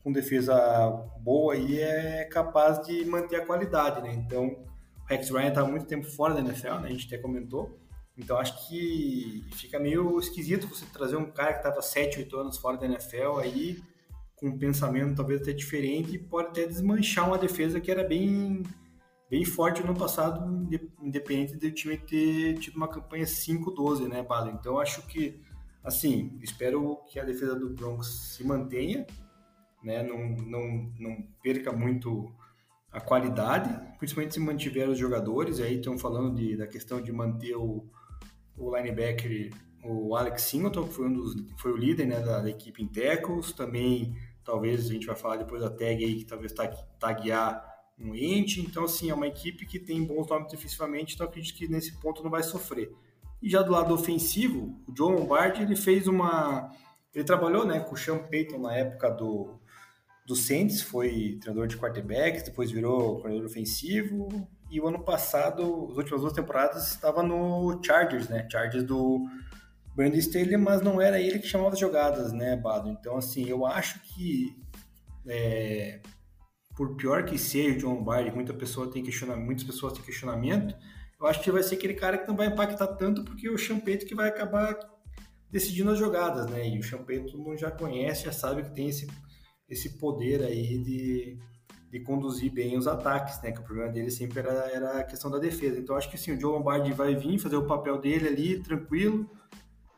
com defesa boa e é capaz de manter a qualidade, né? Então, o Rex Ryan está muito tempo fora da NFL, né? A gente até comentou. Então, acho que fica meio esquisito você trazer um cara que estava 7, 8 anos fora da NFL aí, com um pensamento talvez até diferente, e pode até desmanchar uma defesa que era bem, bem forte no passado, independente do time ter tido uma campanha 5-12, né, Bala? Então, acho que assim, espero que a defesa do Broncos se mantenha, né? não, não, não perca muito a qualidade, principalmente se mantiver os jogadores. Aí estão falando de, da questão de manter o, o linebacker, o Alex Singleton, que foi, um dos, foi o líder né, da, da, equipe em tackles. Também, talvez, a gente vai falar depois da tag aí, que talvez taguear um ente. Então, assim, é uma equipe que tem bons nomes defensivamente, então acredito que nesse ponto não vai sofrer. E já do lado ofensivo, o John Lombardi ele fez uma. Ele trabalhou né, com o Sean Payton na época do, do Saints, foi treinador de quarterbacks, depois virou coordenador ofensivo. E o ano passado, as últimas duas temporadas, estava no Chargers, né? Chargers do Brandon Staley, mas não era ele que chamava as jogadas, né, Bado? Então, assim, eu acho que. É, por pior que seja o John Lombardi, muita pessoa tem questionamento, muitas pessoas têm questionamento eu acho que vai ser aquele cara que não vai impactar tanto, porque o Champeito que vai acabar decidindo as jogadas, né? E o Champagne todo mundo já conhece, já sabe que tem esse, esse poder aí de, de conduzir bem os ataques, né? Que o problema dele sempre era, era a questão da defesa. Então acho que sim, o Joe Lombardi vai vir fazer o papel dele ali, tranquilo,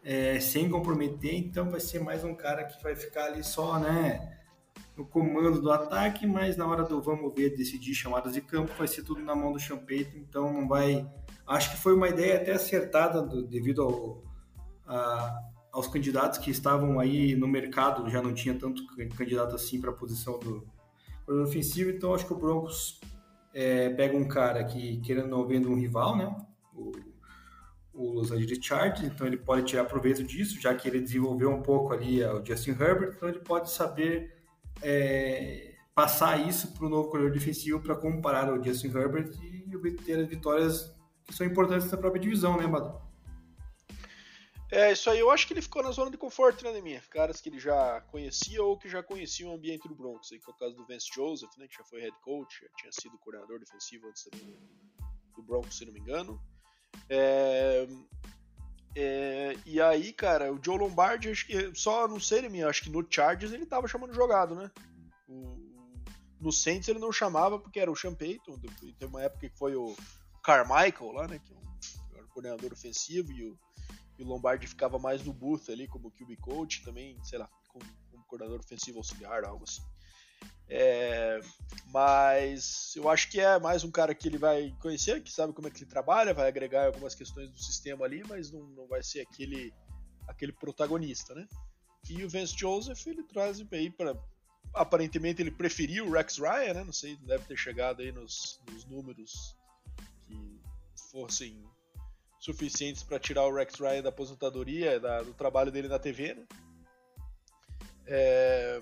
é, sem comprometer, então vai ser mais um cara que vai ficar ali só, né? No comando do ataque, mas na hora do vamos ver, decidir chamadas de campo, vai ser tudo na mão do Champeito, então não vai. Acho que foi uma ideia até acertada do, devido ao, a, aos candidatos que estavam aí no mercado, já não tinha tanto candidato assim para a posição do ofensivo, então acho que o Broncos é, pega um cara que, querendo não vendo um rival, né? O, o Los Angeles Chargers, então ele pode tirar proveito disso, já que ele desenvolveu um pouco ali o Justin Herbert, então ele pode saber é, passar isso para o novo corredor defensivo para comparar o Justin Herbert e obter as vitórias que são importantes na própria divisão, né, Bado? É, isso aí eu acho que ele ficou na zona de conforto, né, Neminha? Caras que ele já conhecia ou que já conheciam o ambiente do Broncos, aí, que é o caso do Vance Joseph, né, que já foi head coach, já tinha sido coordenador defensivo antes do Broncos, se não me engano. É, é, e aí, cara, o Joe Lombardi, acho que, só não sei, Neminha, acho que no Chargers ele tava chamando jogado, né? O, no Saints ele não chamava porque era o Sean Payton, uma época que foi o Carmichael lá, né, que é um, um coordenador ofensivo, e o e o Lombardi ficava mais no booth ali como QB coach, também, sei lá, como, como coordenador ofensivo auxiliar, algo assim. É, mas eu acho que é mais um cara que ele vai conhecer, que sabe como é que ele trabalha, vai agregar algumas questões do sistema ali, mas não, não vai ser aquele, aquele protagonista, né? E o Vance Joseph ele traz aí para aparentemente ele preferiu o Rex Ryan, né? Não sei, deve ter chegado aí nos, nos números que fossem suficientes para tirar o Rex Ryan da aposentadoria, da, do trabalho dele na TV, né? É,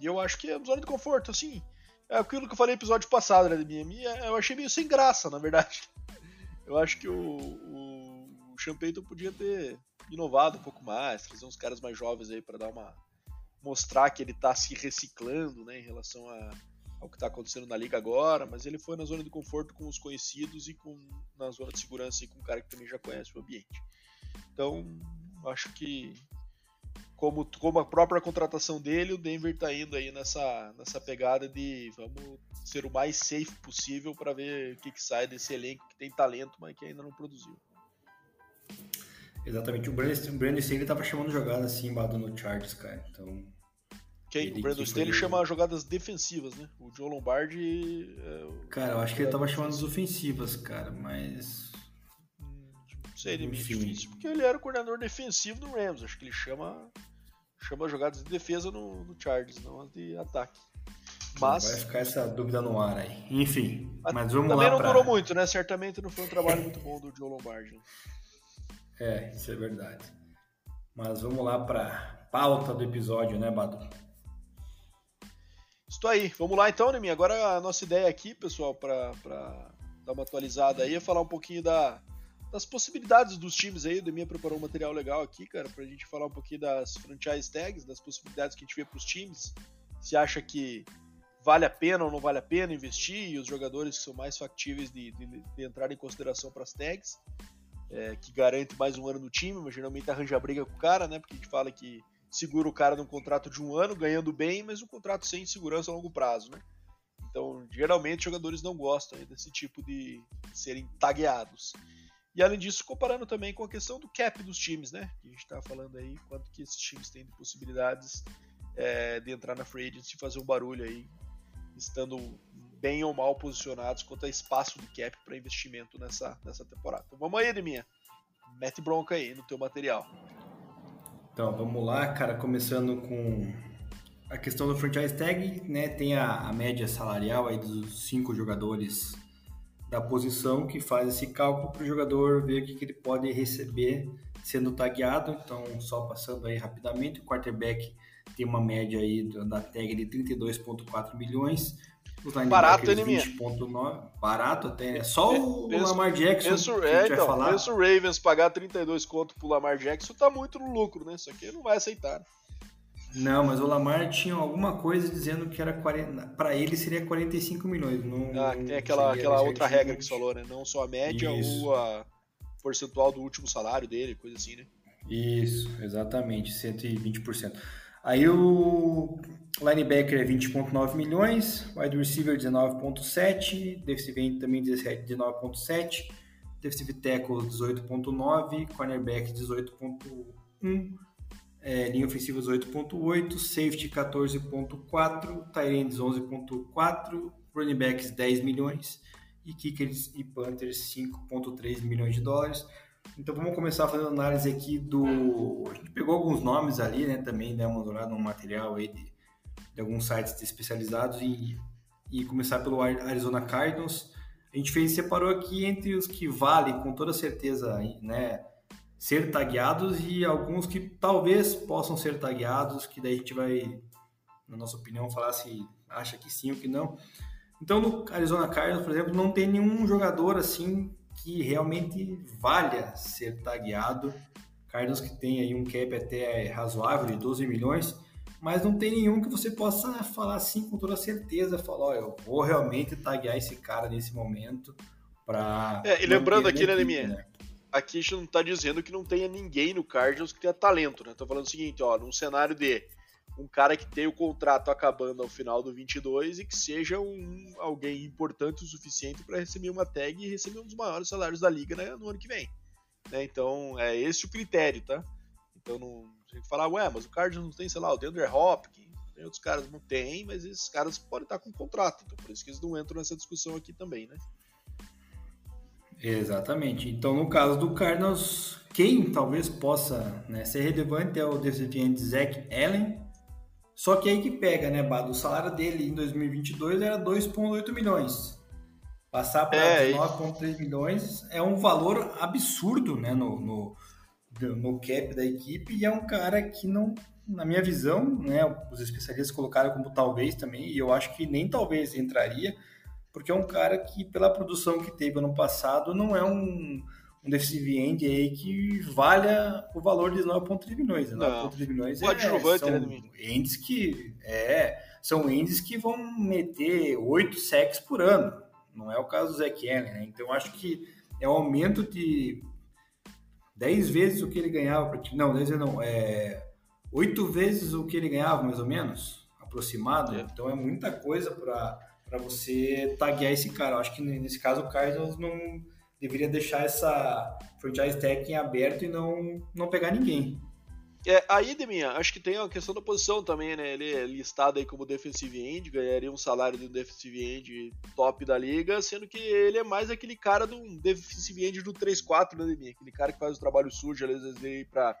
e eu acho que é zona de conforto, assim. É aquilo que eu falei no episódio passado, né, minha, minha, eu achei meio sem graça, na verdade. Eu acho que o, o, o Champeyton podia ter inovado um pouco mais, trazer uns caras mais jovens aí para dar uma mostrar que ele tá se reciclando, né, em relação a ao que está acontecendo na liga agora, mas ele foi na zona de conforto com os conhecidos e com na zona de segurança e com um cara que também já conhece o ambiente. Então, acho que como, como a própria contratação dele, o Denver está indo aí nessa, nessa pegada de vamos ser o mais safe possível para ver o que, que sai desse elenco que tem talento, mas que ainda não produziu. Exatamente, o Brandon, Brandon Staley estava chamando jogada assim, embado no Chargers, cara. Então, quem? Ele o Brandon Staley foi... chama jogadas defensivas, né? O Joe Lombardi. É o... Cara, eu acho que ele tava chamando as ofensivas, cara, mas. Seria meio difícil, porque ele era o coordenador defensivo do Rams. Acho que ele chama, chama jogadas de defesa no, no Chargers, não as de ataque. Mas... Vai ficar essa dúvida no ar aí. Enfim, mas vamos também lá. Também não pra... durou muito, né? Certamente não foi um trabalho muito bom do Joe Lombardi. É, isso é verdade. Mas vamos lá para pauta do episódio, né, Badu? Isso aí, vamos lá então, Nemi. Agora a nossa ideia aqui, pessoal, para dar uma atualizada aí, é falar um pouquinho da, das possibilidades dos times aí. O Demi preparou um material legal aqui, cara, pra gente falar um pouquinho das franchise tags, das possibilidades que a gente vê pros times. Se acha que vale a pena ou não vale a pena investir e os jogadores que são mais factíveis de, de, de entrar em consideração para as tags, é, que garante mais um ano no time, mas geralmente arranja briga com o cara, né? Porque a gente fala que segura o cara num contrato de um ano, ganhando bem, mas um contrato sem segurança a longo prazo, né? Então, geralmente, jogadores não gostam desse tipo de serem tagueados. E além disso, comparando também com a questão do cap dos times, né? Que a gente está falando aí, quanto que esses times têm de possibilidades é, de entrar na free agency e fazer um barulho aí, estando bem ou mal posicionados quanto a espaço de cap para investimento nessa, nessa temporada. Então vamos aí, Edeminha. Mete bronca aí no teu material. Então, vamos lá, cara, começando com a questão do franchise tag, né? Tem a, a média salarial aí dos cinco jogadores da posição que faz esse cálculo para o jogador ver o que, que ele pode receber sendo tagueado. Então, só passando aí rapidamente, o quarterback tem uma média aí da tag de 32,4 milhões. Os Barato, hein, 20.9. Barato até. É só o penso, Lamar Jackson penso, que é, então, falar. Penso o Ravens pagar 32 conto pro Lamar Jackson tá muito no lucro, né? Isso aqui não vai aceitar. Não, mas o Lamar tinha alguma coisa dizendo que era 40. Para ele seria 45 milhões. Não, ah, tem aquela, aquela outra regra que você falou, né? Não só a média Isso. ou a percentual do último salário dele, coisa assim, né? Isso, exatamente, 120%. Aí o linebacker é 20,9 milhões, wide receiver 19,7, defensive end também 19,7, defensive tackle 18,9, cornerback 18,1, é, linha ofensiva 18,8, safety 14,4, tight ends 11,4, running backs 10 milhões e kickers e panthers 5,3 milhões de dólares. Então vamos começar fazendo análise aqui do. A gente pegou alguns nomes ali, né? Também deu uma olhada no material aí de, de alguns sites especializados e, e começar pelo Arizona Cardinals. A gente fez separou aqui entre os que valem com toda certeza, né? Ser tagueados e alguns que talvez possam ser tagueados, que daí a gente vai, na nossa opinião, falar se acha que sim ou que não. Então no Arizona Cardinals, por exemplo, não tem nenhum jogador assim que realmente valha ser tagueado. Cardinals que tem aí um cap até razoável de 12 milhões, mas não tem nenhum que você possa falar assim com toda certeza, falar, ó, eu vou realmente taguear esse cara nesse momento para É, e lembrando aqui, né, Leminha, né? Aqui a gente não está dizendo que não tenha ninguém no Cardinals que tenha talento, né? Tô falando o seguinte, ó, num cenário de um cara que tem o contrato acabando ao final do 22 e que seja um alguém importante o suficiente para receber uma tag e receber um dos maiores salários da liga né, no ano que vem. Né? Então é esse o critério, tá? Então não tem que falar, ué, mas o Cardinals não tem, sei lá, o Deandre Hopkins, tem outros caras não tem, mas esses caras podem estar com contrato, então por isso que eles não entram nessa discussão aqui também, né? Exatamente. Então, no caso do Cardinals, quem talvez possa né, ser relevante é o defensive Zach Allen, só que aí que pega, né, Bado? O salário dele em 2022 era 2,8 milhões. Passar para é, 19,3 milhões é um valor absurdo, né, no, no, no cap da equipe e é um cara que não, na minha visão, né, os especialistas colocaram como talvez também, e eu acho que nem talvez entraria, porque é um cara que, pela produção que teve ano passado, não é um um defensive end aí que valha o valor de 9,3 milhões. 9,3 milhões o é, são né, ends que é, são ends que vão meter 8 sacks por ano. Não é o caso do Zach Allen, né? Então acho que é um aumento de 10 vezes o que ele ganhava. Não, 10 vezes não, é 8 vezes o que ele ganhava, mais ou menos, aproximado. É. Então é muita coisa para você taguear esse cara. Eu acho que nesse caso o Cardinals não deveria deixar essa franchise tag em aberto e não, não pegar ninguém. É, aí, Deminha, acho que tem a questão da posição também, né? Ele é listado aí como defensive end, ganharia um salário de um defensive end top da liga, sendo que ele é mais aquele cara do defensive end do 3-4, né, Deminha? Aquele cara que faz o trabalho sujo, às vezes, aí pra,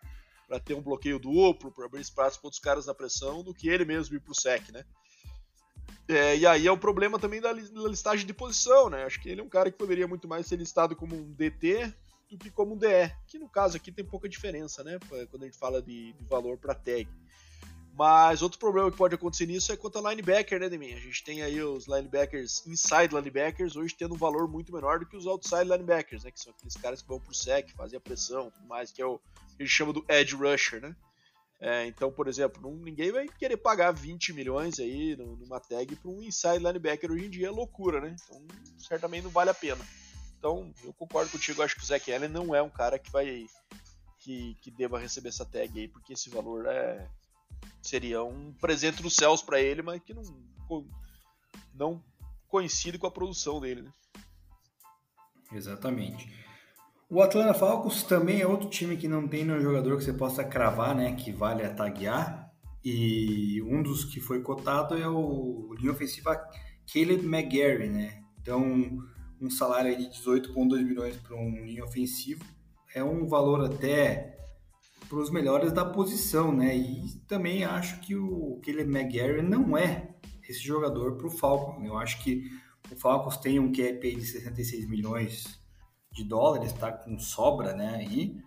pra ter um bloqueio duplo, pra abrir espaço para outros caras na pressão, do que ele mesmo ir pro sec, né? É, e aí é o problema também da listagem de posição, né? Acho que ele é um cara que poderia muito mais ser listado como um DT do que como um DE, que no caso aqui tem pouca diferença, né? Quando a gente fala de, de valor para tag. Mas outro problema que pode acontecer nisso é quanto a linebacker, né, Demin? A gente tem aí os linebackers, inside linebackers, hoje tendo um valor muito menor do que os outside linebackers, né? Que são aqueles caras que vão pro sec, fazem a pressão tudo mais, que é o que a gente chama do edge rusher, né? É, então, por exemplo, ninguém vai querer pagar 20 milhões aí numa tag para um inside linebacker hoje em dia é loucura, né? Então, certamente não vale a pena. Então, eu concordo contigo, acho que o Zac Allen não é um cara que vai que, que deva receber essa tag aí, porque esse valor é seria um presente dos céus para ele, mas que não não coincide com a produção dele, né? Exatamente. O Atlanta Falcons também é outro time que não tem nenhum jogador que você possa cravar, né, que vale a taguear. E um dos que foi cotado é o linha ofensiva Caleb McGarry, né? Então, um salário de 18,2 milhões para um linha ofensivo é um valor até para os melhores da posição, né? E também acho que o Caleb McGarry não é esse jogador para o Falcons. Eu acho que o Falcons tem um cap de 66 milhões de dólares, tá com sobra, né? E,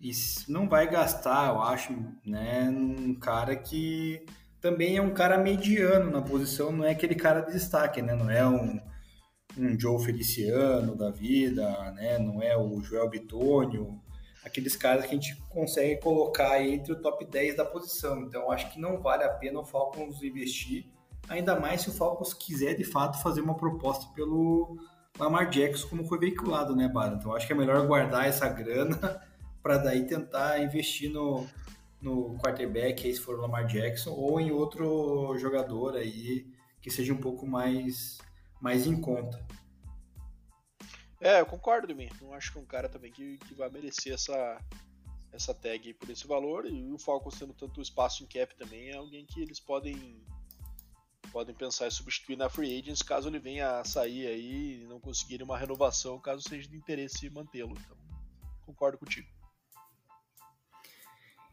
e não vai gastar, eu acho, né? Um cara que também é um cara mediano na posição, não é aquele cara de destaque, né? Não é um, um Joe Feliciano da vida, né? Não é o Joel Bitônio, aqueles caras que a gente consegue colocar entre o top 10 da posição. Então, acho que não vale a pena o Falcons investir, ainda mais se o Falcons quiser de fato fazer uma proposta pelo Lamar Jackson como foi veiculado, né, Bada? Então acho que é melhor guardar essa grana para daí tentar investir no, no quarterback, se for o Lamar Jackson, ou em outro jogador aí que seja um pouco mais, mais em conta. É, eu concordo mim. Não acho que um cara também que, que vai merecer essa, essa tag por esse valor. E o Falcons tendo tanto espaço em cap também é alguém que eles podem podem pensar em substituir na free agents caso ele venha a sair aí e não conseguirem uma renovação, caso seja de interesse mantê-lo. Então, concordo contigo.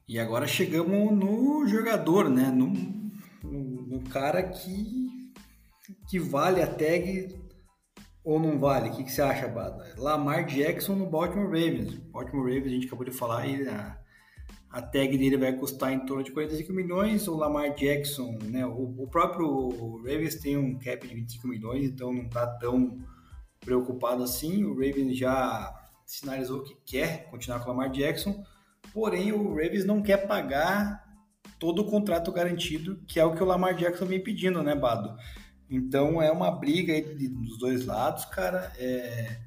E agora chegamos no jogador, né? No, no, no cara que, que vale a tag ou não vale? O que, que você acha, Bada? Lamar Jackson no Baltimore Ravens. Baltimore Ravens, a gente acabou de falar aí, a, a tag dele vai custar em torno de 45 milhões. O Lamar Jackson, né? O, o próprio Ravens tem um cap de 25 milhões, então não está tão preocupado assim. O Ravens já sinalizou que quer continuar com o Lamar Jackson, porém o Ravens não quer pagar todo o contrato garantido, que é o que o Lamar Jackson vem pedindo, né, Bado? Então é uma briga aí dos dois lados, cara. É...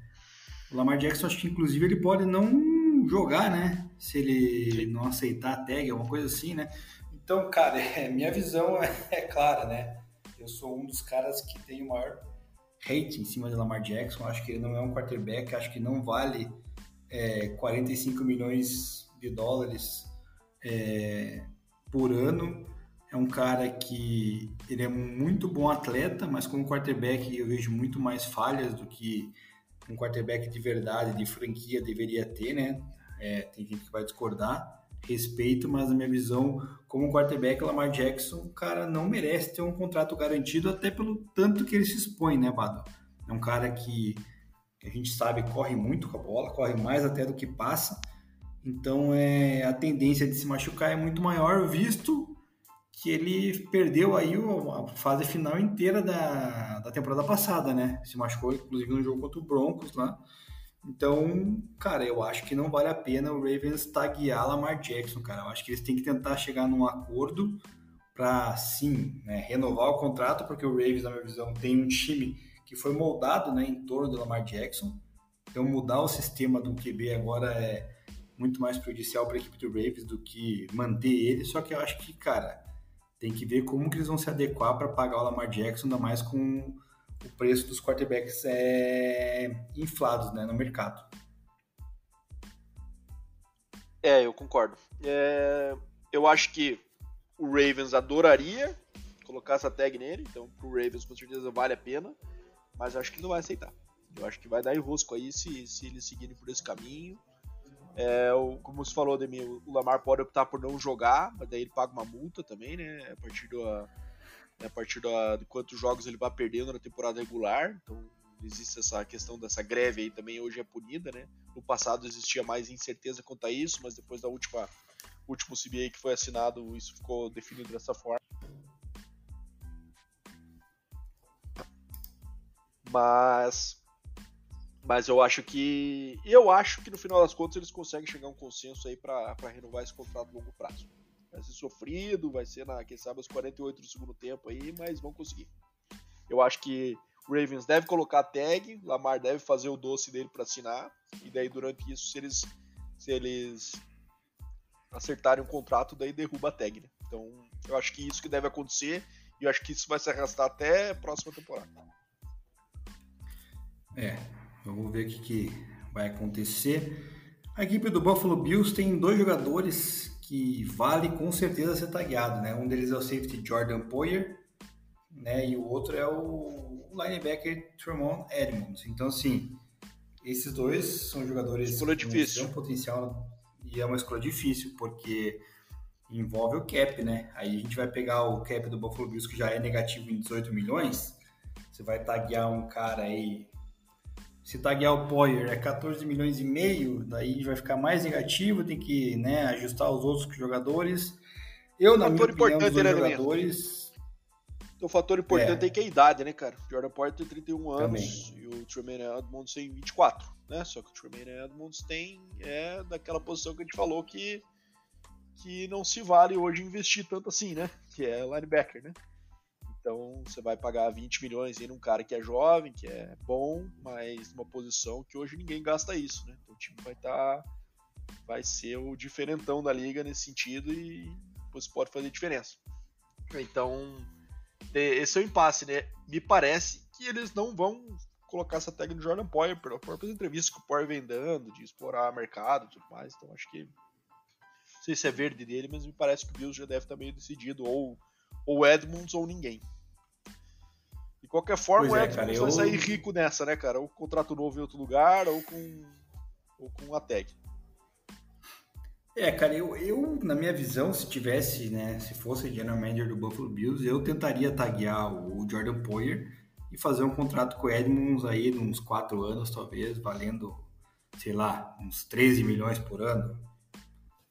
O Lamar Jackson, acho que inclusive ele pode não jogar, né? Se ele não aceitar a tag, alguma coisa assim, né? Então, cara, é, minha visão é, é, clara, né? Eu sou um dos caras que tem o maior hate em cima de Lamar Jackson. Acho que ele não é um quarterback, acho que não vale é, 45 milhões de dólares é, por ano é um cara que ele é muito bom atleta, mas como quarterback eu vejo muito mais falhas do que um quarterback de verdade, de franquia deveria ter, né? É, tem gente que vai discordar, respeito, mas na minha visão, como quarterback, Lamar Jackson, cara não merece ter um contrato garantido, até pelo tanto que ele se expõe, né, Bado? É um cara que, a gente sabe corre muito com a bola, corre mais até do que passa, então é, a tendência de se machucar é muito maior, visto que ele perdeu aí a fase final inteira da, da temporada passada, né? Se machucou, inclusive, no jogo contra o Broncos lá. Então, cara, eu acho que não vale a pena o Ravens taguear Lamar Jackson, cara. Eu acho que eles têm que tentar chegar num acordo para, sim, né, renovar o contrato, porque o Ravens, na minha visão, tem um time que foi moldado né, em torno do Lamar Jackson. Então, mudar o sistema do QB agora é muito mais prejudicial para a equipe do Ravens do que manter ele. Só que eu acho que, cara, tem que ver como que eles vão se adequar para pagar o Lamar Jackson, ainda mais com o preço dos quarterbacks é, inflados né, no mercado. É, eu concordo. É, eu acho que o Ravens adoraria colocar essa tag nele, então pro Ravens com certeza vale a pena, mas acho que ele não vai aceitar. Eu acho que vai dar enrosco aí se, se eles seguirem por esse caminho. É, o, como você falou, Demi, o Lamar pode optar por não jogar, mas daí ele paga uma multa também, né? A partir, do, a partir do, de quantos jogos ele vai perdendo na temporada regular. Então existe essa questão dessa greve aí também hoje é punida, né? No passado existia mais incerteza quanto a isso, mas depois da última último CBA que foi assinado, isso ficou definido dessa forma. Mas mas eu acho que. Eu acho que no final das contas eles conseguem chegar a um consenso aí para renovar esse contrato a longo prazo. Vai ser sofrido, vai ser na, quem sabe, os 48 do segundo tempo aí, mas vão conseguir. Eu acho que o Ravens deve colocar a tag, Lamar deve fazer o doce dele para assinar, e daí durante isso, se eles, se eles acertarem um contrato, daí derruba a tag. Né? Então, eu acho que isso que deve acontecer, e eu acho que isso vai se arrastar até a próxima temporada. É, Vamos ver o que, que vai acontecer. A equipe do Buffalo Bills tem dois jogadores que vale com certeza ser tagueado, né? Um deles é o safety Jordan Poyer, né? E o outro é o linebacker Tremont Edmonds. Então, assim, esses dois são jogadores escolha difícil. com potencial e é uma escolha difícil porque envolve o cap, né? Aí a gente vai pegar o cap do Buffalo Bills que já é negativo em 18 milhões. Você vai taguear um cara aí se taguear o Poyer é 14 milhões e meio, daí vai ficar mais negativo, tem que né, ajustar os outros jogadores. Eu, na minha opinião, dos né, jogadores... O fator importante é. é que é a idade, né, cara? O Jordan Poyer tem 31 anos Também. e o Tremaine Edmonds tem 24, né? Só que o Tremaine Edmonds tem é daquela posição que a gente falou que que não se vale hoje investir tanto assim, né? Que é linebacker, né? Então você vai pagar 20 milhões em um cara que é jovem, que é bom, mas numa posição que hoje ninguém gasta isso, né? Então o time vai estar tá, vai ser o diferentão da liga nesse sentido e você pode fazer diferença. Então, esse é o impasse, né? Me parece que eles não vão colocar essa tag no Jordan Poyer pelas próprias entrevistas que o Poyer vem dando, de explorar mercado e tudo mais. Então, acho que. Não sei se é verde dele, mas me parece que o Bills já deve estar meio decidido, ou, ou Edmonds ou ninguém. De qualquer forma, pois o Edmonds é, cara, vai eu... sair rico nessa, né, cara? Ou contrato novo em outro lugar, ou com, ou com a tag. É, cara, eu, eu, na minha visão, se tivesse, né, se fosse general manager do Buffalo Bills, eu tentaria taguear o Jordan Poyer e fazer um contrato com o Edmonds aí, uns quatro anos, talvez, valendo, sei lá, uns 13 milhões por ano.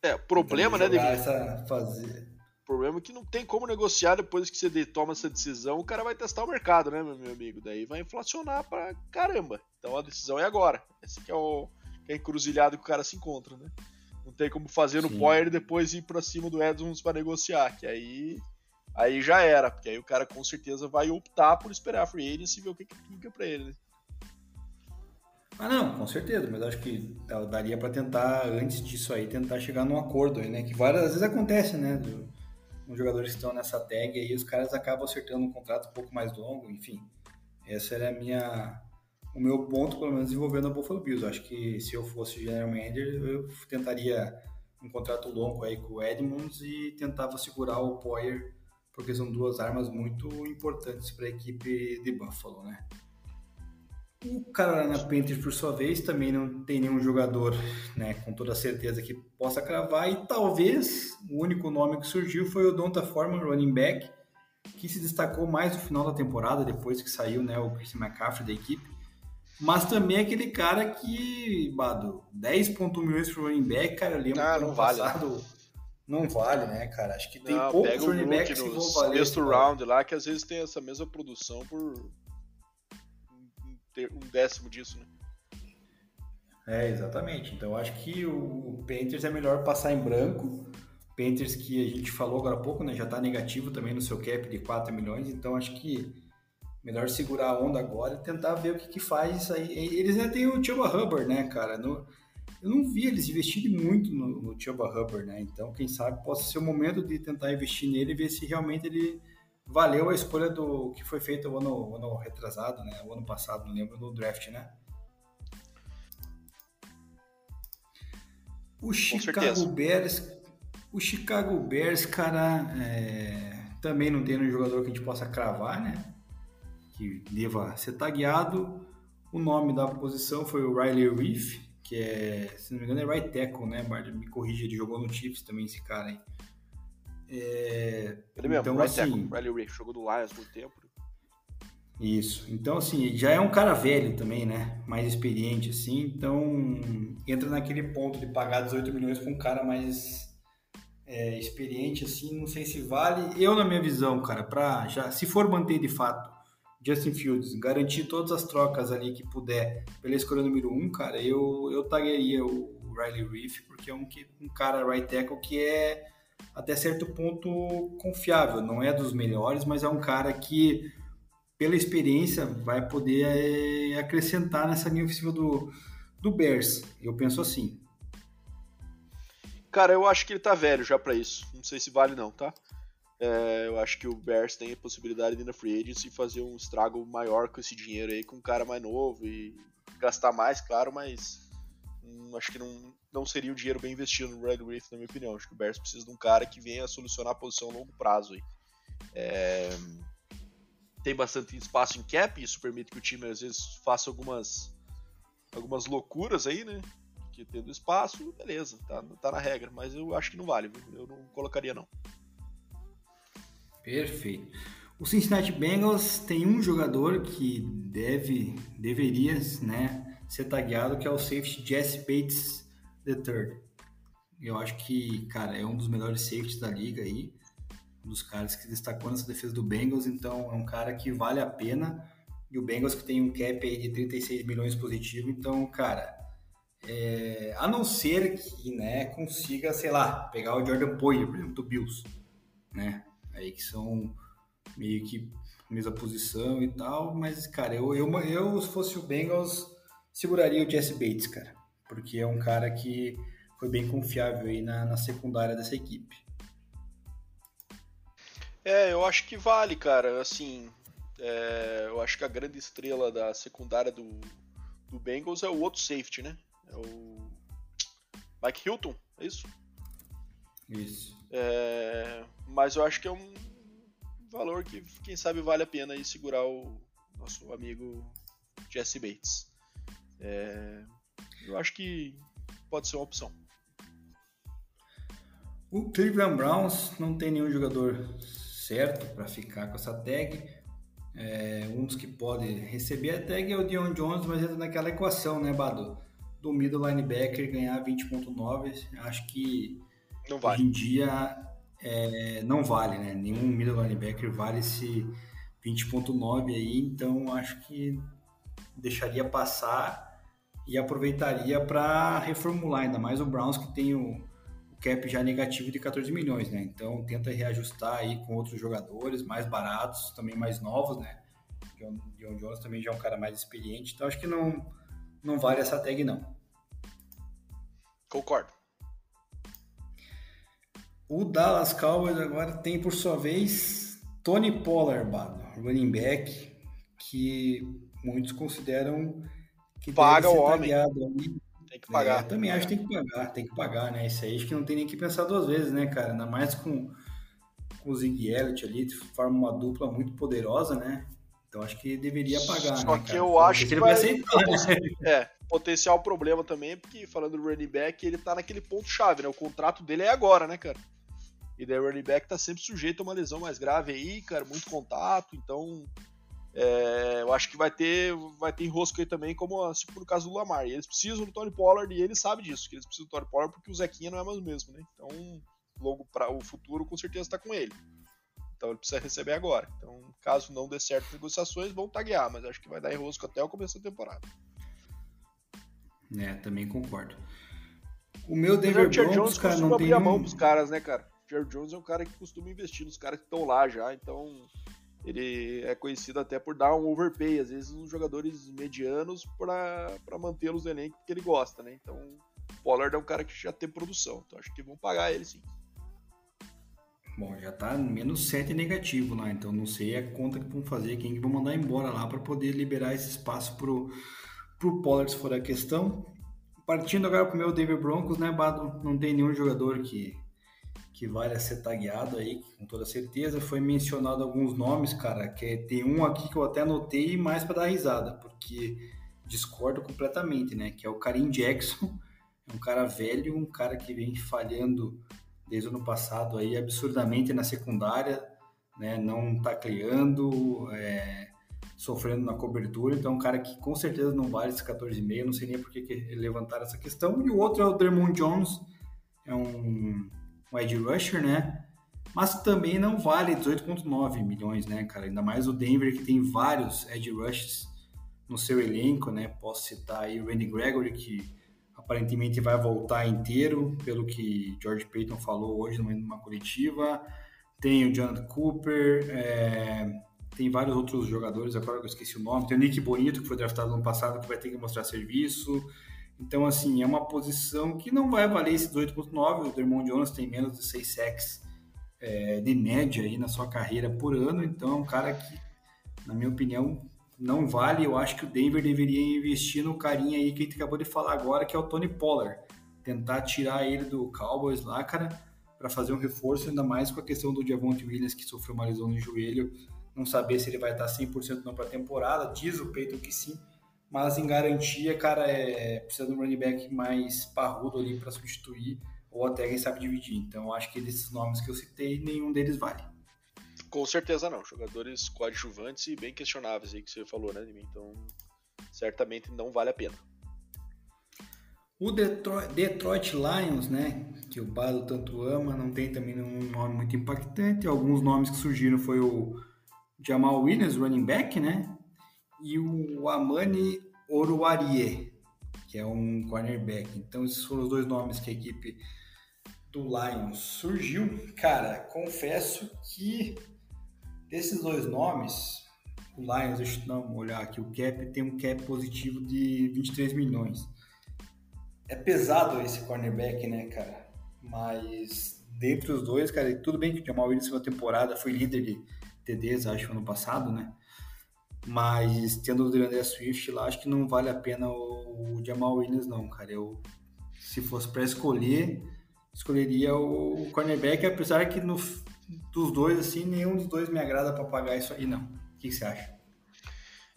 É, o problema, né, David? Essa, fazer... O problema é que não tem como negociar depois que você toma essa decisão, o cara vai testar o mercado, né, meu amigo? Daí vai inflacionar pra caramba. Então a decisão é agora. Esse que é o que é encruzilhado que o cara se encontra, né? Não tem como fazer no Poyer e depois ir pra cima do Edmonds para negociar, que aí aí já era, porque aí o cara com certeza vai optar por esperar a free agency e ver o que fica para ele. Né? Ah, não, com certeza, mas acho que daria para tentar, antes disso aí, tentar chegar num acordo aí, né? Que várias vezes acontece, né? Os jogadores estão nessa tag aí, os caras acabam acertando um contrato um pouco mais longo, enfim. Essa era a minha, o meu ponto, pelo menos, envolvendo a Buffalo Bills. Acho que se eu fosse general manager, eu tentaria um contrato longo aí com o Edmonds e tentava segurar o Poyer, porque são duas armas muito importantes para a equipe de Buffalo, né? O Carolina Panthers, por sua vez, também não tem nenhum jogador, né, com toda certeza que possa cravar e talvez o único nome que surgiu foi o Donta Foreman, running back, que se destacou mais no final da temporada, depois que saiu, né, o Chris McCaffrey da equipe. Mas também aquele cara que, Bado, 10,1 milhões pro running back, cara, eu lembro ah, não vale. passado. Não vale, né, cara? Acho que tem não, poucos running backs que vão valer. Sexto round lá, que às vezes tem essa mesma produção por um décimo disso, né? É, exatamente. Então acho que o Panthers é melhor passar em branco. Panthers que a gente falou agora há pouco, né? Já tá negativo também no seu cap de 4 milhões, então acho que melhor segurar a onda agora e tentar ver o que, que faz isso aí. Eles ainda têm o Chuba Hubbard, né, cara? No, eu não vi eles investirem muito no, no Chuba Hubbard, né? Então, quem sabe possa ser o momento de tentar investir nele e ver se realmente ele valeu a escolha do que foi feita o ano, ano retrasado, né? O ano passado, não lembro, no draft, né? O Chicago Bears, o Chicago Bears, cara, é, também não tem um jogador que a gente possa cravar, né? que deva ser tagueado. O nome da posição foi o Riley Reef, que é, se não me engano, é right tackle, né? Me corrija, ele jogou no Chiefs também, esse cara aí. É, ele mesmo, então, right assim, tackle, Riley Reef, jogou do Lions por tempo. Isso. Então, assim, já é um cara velho também, né? Mais experiente, assim. Então, entra naquele ponto de pagar 18 milhões para um cara mais é, experiente, assim. Não sei se vale. Eu, na minha visão, cara, para já, se for manter de fato Justin Fields, garantir todas as trocas ali que puder pela escolha número um, cara, eu, eu taguearia o Riley Reef, porque é um, um cara right tackle que é até certo ponto confiável, não é dos melhores, mas é um cara que pela experiência vai poder é, acrescentar nessa linha ofensiva do, do Bears. Eu penso assim. Cara, eu acho que ele tá velho já para isso. Não sei se vale não, tá? É, eu acho que o Bears tem a possibilidade de ir na free agency fazer um estrago maior com esse dinheiro aí, com um cara mais novo e gastar mais, claro, mas hum, acho que não, não seria um dinheiro bem investido no Red Reef, na minha opinião. Acho que o Bears precisa de um cara que venha solucionar a posição a longo prazo aí. É, tem bastante espaço em cap, isso permite que o time às vezes faça algumas, algumas loucuras aí, né? Que tendo espaço, beleza, tá, tá na regra, mas eu acho que não vale, eu não colocaria não. Perfeito. O Cincinnati Bengals tem um jogador que deve, deveria, né, ser tagueado, que é o safety Jesse Bates III. Eu acho que, cara, é um dos melhores safeties da liga aí, um dos caras que destacou nessa defesa do Bengals, então é um cara que vale a pena. E o Bengals que tem um cap aí de 36 milhões positivo, então, cara, é, a não ser que, né, consiga, sei lá, pegar o Jordan Poyer, por exemplo, do Bills, né? aí que são meio que mesma posição e tal, mas, cara, eu, eu, eu se fosse o Bengals, seguraria o Jesse Bates, cara, porque é um cara que foi bem confiável aí na, na secundária dessa equipe. É, eu acho que vale, cara. Assim, é, eu acho que a grande estrela da secundária do, do Bengals é o outro safety, né? É o Mike Hilton, é isso? Isso. É, mas eu acho que é um valor que, quem sabe, vale a pena aí segurar o nosso amigo Jesse Bates. É, eu acho que pode ser uma opção. O Cleveland Browns não tem nenhum jogador certo para ficar com essa tag. É, um dos que pode receber a tag é o Dion Jones, mas entra naquela equação, né, Bado? Do middle linebacker ganhar 20.9, acho que vale. hoje em dia é, não vale, né? Nenhum middle linebacker vale esse 20.9 aí, então acho que deixaria passar e aproveitaria para reformular, ainda mais o Browns que tem o cap já negativo de 14 milhões, né? Então tenta reajustar aí com outros jogadores mais baratos, também mais novos, né? John, John Jones também já é um cara mais experiente, então acho que não, não vale essa tag não. Concordo. O Dallas Cowboys agora tem por sua vez Tony Pollard, running back, que muitos consideram que Paga o homem. Ali tem que pagar. É, também acho que tem que pagar, tem que pagar, né? Isso aí acho que não tem nem que pensar duas vezes, né, cara? Ainda mais com, com o Zig Elliott ali, forma uma dupla muito poderosa, né? Então acho que deveria pagar, Só né, que eu acho que, ele vai aceitar, né? É, potencial problema também, porque falando do running back, ele tá naquele ponto chave, né? O contrato dele é agora, né, cara? E daí o running back tá sempre sujeito a uma lesão mais grave aí, cara, muito contato, então é, eu acho que vai ter, vai ter enrosco aí também, como tipo no caso do Lamar. E eles precisam do Tony Pollard e ele sabe disso, que eles precisam do Tony Pollard porque o Zequinha não é mais o mesmo, né? Então, logo para o futuro, com certeza está com ele. Então ele precisa receber agora. Então, caso não dê certo as negociações, vão taguear, mas acho que vai dar enrosco até o começo da temporada. É, também concordo. O meu Denver Broncos, Jones cara, não tem abrir a mão pros caras, né, cara? O Jerry Jones é um cara que costuma investir nos caras que estão lá já, então ele é conhecido até por dar um overpay, às vezes, nos jogadores medianos para mantê-los no elenco, porque ele gosta, né? Então, o Pollard é um cara que já tem produção, então acho que vão pagar ele sim. Bom, já tá menos 7 negativo lá, então não sei a conta que vão fazer, quem que vão mandar embora lá para poder liberar esse espaço pro, pro Pollard, se for a questão. Partindo agora pro meu Denver Broncos, né, Bado? Não tem nenhum jogador que que vale a ser tagueado aí, com toda certeza. Foi mencionado alguns nomes, cara, que tem um aqui que eu até anotei mais para dar risada, porque discordo completamente, né? Que é o Karim Jackson, é um cara velho, um cara que vem falhando desde o ano passado aí absurdamente na secundária, né? Não tacleando, é, sofrendo na cobertura, então é um cara que com certeza não vale esse 14,5, não sei nem por que, que levantaram essa questão. E o outro é o Dermond Jones, é um edge rusher, né? Mas também não vale 18,9 milhões, né, cara? Ainda mais o Denver que tem vários edge rushes no seu elenco, né? Posso citar aí o Randy Gregory, que aparentemente vai voltar inteiro, pelo que George Payton falou hoje numa coletiva. Tem o Jonathan Cooper, é... tem vários outros jogadores, agora eu esqueci o nome. Tem o Nick Bonito, que foi draftado no ano passado, que vai ter que mostrar serviço. Então, assim, é uma posição que não vai valer esse 18.9. O Dermond Jones tem menos de 6 sacks é, de média aí na sua carreira por ano. Então, é um cara que, na minha opinião, não vale. Eu acho que o Denver deveria investir no carinha aí que a gente acabou de falar agora, que é o Tony Pollard. Tentar tirar ele do Cowboys lá, cara, para fazer um reforço, ainda mais com a questão do Javonte Williams, que sofreu uma lesão no joelho. Não saber se ele vai estar 100% não para temporada. Diz o Peyton que sim mas em garantia, cara, é, precisa de um running back mais parrudo ali para substituir, ou até quem sabe dividir. Então, acho que desses nomes que eu citei, nenhum deles vale. Com certeza não. Jogadores coadjuvantes e bem questionáveis aí que você falou, né, de mim. Então, certamente não vale a pena. O Detroit, Detroit Lions, né, que o Bado tanto ama, não tem também um nome muito impactante. Alguns nomes que surgiram foi o Jamal Williams, running back, né, e o Amani Oruarie, que é um cornerback. Então, esses foram os dois nomes que a equipe do Lions surgiu. Cara, confesso que desses dois nomes, o Lions, deixa eu uma olhar aqui, o cap tem um cap positivo de 23 milhões. é pesado esse cornerback, né, cara? Mas dentre os dois, cara, tudo bem que o Jamal Williams na temporada foi líder de TDs, acho, ano passado, né? Mas tendo o DeAndre Swift lá, acho que não vale a pena o, o Jamal Williams, não, cara. Eu, se fosse para escolher, escolheria o cornerback, apesar que no, dos dois, assim, nenhum dos dois me agrada para pagar isso aí, não. O que, você acha?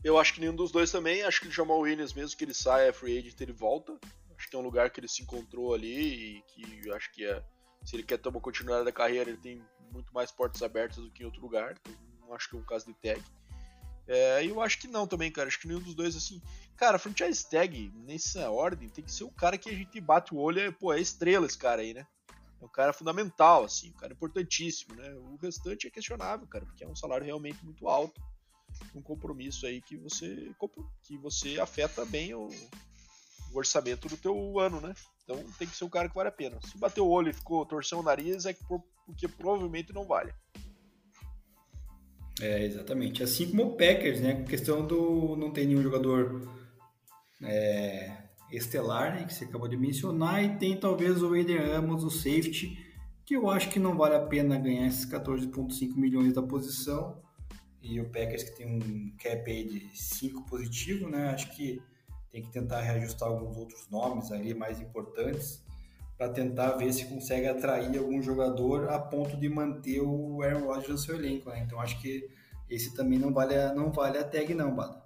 Eu acho que nenhum dos dois também. Acho que o Jamal Williams, mesmo que ele saia free agent, ele volta. Acho que é um lugar que ele se encontrou ali e que acho que é, se ele quer ter uma continuidade da carreira, ele tem muito mais portas abertas do que em outro lugar. Então, não acho que é um caso de tag. É, eu acho que não também, cara. Acho que nenhum dos dois, assim. Cara, franchise tag, nessa ordem, tem que ser o cara que a gente bate o olho. É, pô, é estrela esse cara aí, né? É um cara fundamental, assim. Um cara importantíssimo, né? O restante é questionável, cara, porque é um salário realmente muito alto. Um compromisso aí que você, que você afeta bem o, o orçamento do teu ano, né? Então tem que ser um cara que vale a pena. Se bater o olho e ficou torcendo o nariz, é porque provavelmente não vale. É, exatamente. Assim como o Packers, né? Questão do não tem nenhum jogador é, estelar, né? Que você acabou de mencionar, e tem talvez o Aiden Amos, o safety, que eu acho que não vale a pena ganhar esses 14,5 milhões da posição. E o Packers que tem um cap aí de 5 positivo, né? Acho que tem que tentar reajustar alguns outros nomes ali mais importantes para tentar ver se consegue atrair algum jogador a ponto de manter o Aaron Rodgers no seu elenco. Né? Então acho que esse também não vale a, não vale a tag não, Bada.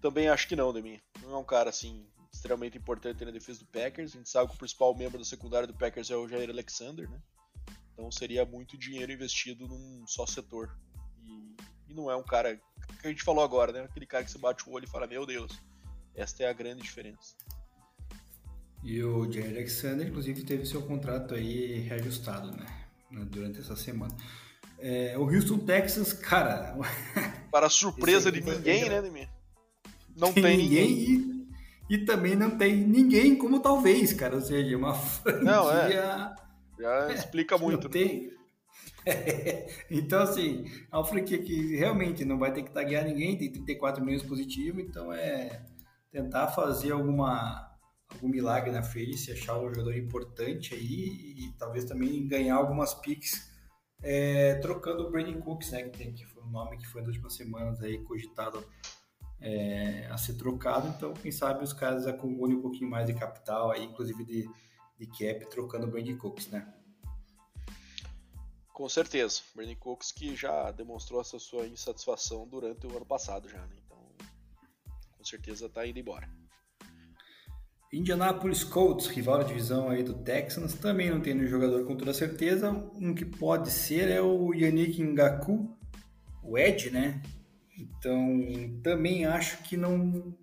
Também acho que não, Demi. Não é um cara assim extremamente importante na defesa do Packers. A gente sabe que o principal membro da secundária do Packers é o Jair Alexander, né? Então seria muito dinheiro investido num só setor. E, e não é um cara que a gente falou agora, né? Aquele cara que você bate o olho e fala, meu Deus, esta é a grande diferença. E o Jair Alexander, inclusive, teve seu contrato aí reajustado, né? Durante essa semana. É, o Houston, Texas, cara. Para surpresa de ninguém, né, Demir? Não tem, tem ninguém. ninguém. E, e, também não tem ninguém como talvez, cara. Ou seja, uma franquia. Não, é. Já explica muito. Não né? tem. É. Então, assim, é uma franquia que realmente não vai ter que taguear ninguém, tem 34 milhões positivo, então é tentar fazer alguma algum milagre na free achar um jogador importante aí e talvez também ganhar algumas picks é, trocando o Brandon Cooks, né, que, tem, que foi um nome que foi nas últimas semanas aí cogitado é, a ser trocado, então quem sabe os caras acumulem um pouquinho mais de capital aí, inclusive de, de cap, trocando o Brandon Cooks, né? Com certeza, Brandon Cooks que já demonstrou essa sua insatisfação durante o ano passado já, né? Então, com certeza está indo embora. Indianapolis Colts, rival da divisão aí do Texans, também não tem nenhum jogador com toda certeza. Um que pode ser é o Yannick Ngaku, o Ed, né? Então, também acho que não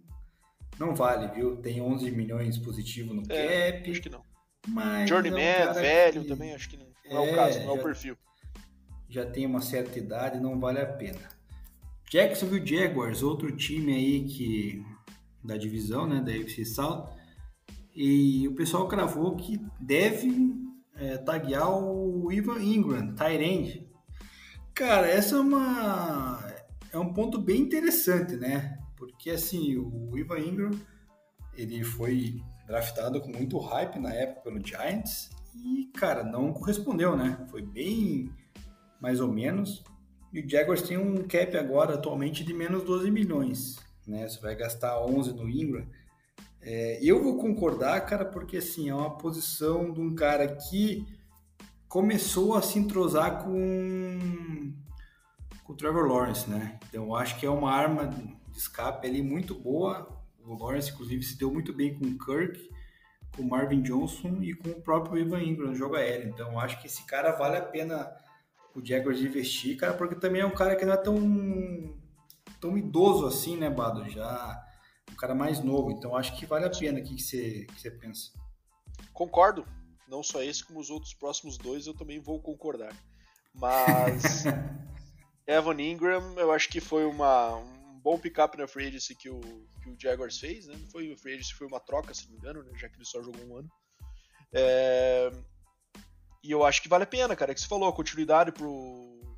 não vale, viu? Tem 11 milhões positivo no é, cap. Acho que não. Mas Journeyman, é velho, que... também acho que não, não é, é, o caso, não já, é o perfil. Já tem uma certa idade, não vale a pena. Jacksonville Jaguars, outro time aí que da divisão, né, da UFC South, e o pessoal cravou que deve é, taguear o Ivan Ingram, Tyrande. Cara, essa é uma é um ponto bem interessante, né? Porque assim, o Ivan Ingram ele foi draftado com muito hype na época pelo Giants e, cara, não correspondeu, né? Foi bem mais ou menos. E o Jaguars tem um cap agora atualmente de menos 12 milhões, né? Você vai gastar 11 no Ingram é, eu vou concordar, cara, porque assim, é uma posição de um cara que começou a se entrosar com, com o Trevor Lawrence, né? Então acho que é uma arma de escape ali muito boa. O Lawrence, inclusive, se deu muito bem com o Kirk, com o Marvin Johnson e com o próprio Ivan Ingram jogo aéreo. Então acho que esse cara vale a pena o Jaguars investir, cara, porque também é um cara que não é tão, tão idoso assim, né, Bado? Já um cara mais novo. Então acho que vale a pena. O que, que, você, que você pensa? Concordo. Não só esse, como os outros próximos dois eu também vou concordar. Mas Evan Ingram, eu acho que foi uma, um bom pick-up na free agency que o, que o Jaguars fez. Né? Não foi o free agency, foi uma troca, se não me engano, né? já que ele só jogou um ano. É... E eu acho que vale a pena, cara. É que você falou, a continuidade pro,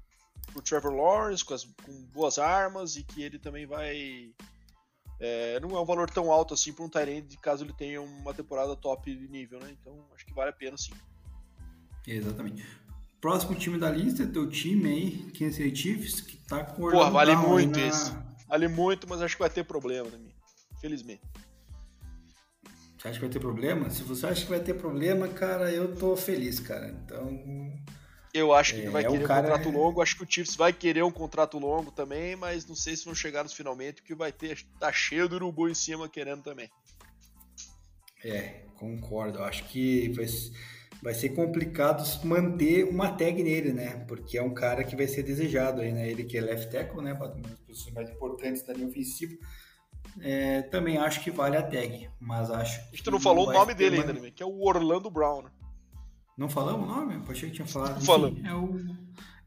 pro Trevor Lawrence, com, as, com boas armas, e que ele também vai é, não é um valor tão alto assim para um Tyrande caso ele tenha uma temporada top de nível, né? Então acho que vale a pena sim. Exatamente. Próximo time da lista é teu time aí, Kansas City Chiefs, que tá com Porra, vale muito na... esse. Vale muito, mas acho que vai ter problema, né? Infelizmente. Você acha que vai ter problema? Se você acha que vai ter problema, cara, eu tô feliz, cara. Então. Eu acho que é, ele vai querer um contrato é... longo. Acho que o Chiefs vai querer um contrato longo também, mas não sei se vão chegar nos finalmente, porque vai ter. Tá cheio do urubu em cima querendo também. É, concordo. Acho que vai, vai ser complicado manter uma tag nele, né? Porque é um cara que vai ser desejado aí, né? Ele que é left tackle, né? Uma das posições mais importantes da linha ofensiva. É, também acho que vale a tag, mas acho. A gente não falou o nome dele ainda, que é o Orlando Brown. Não falamos o nome? Eu achei que tinha falado. Falando. É o,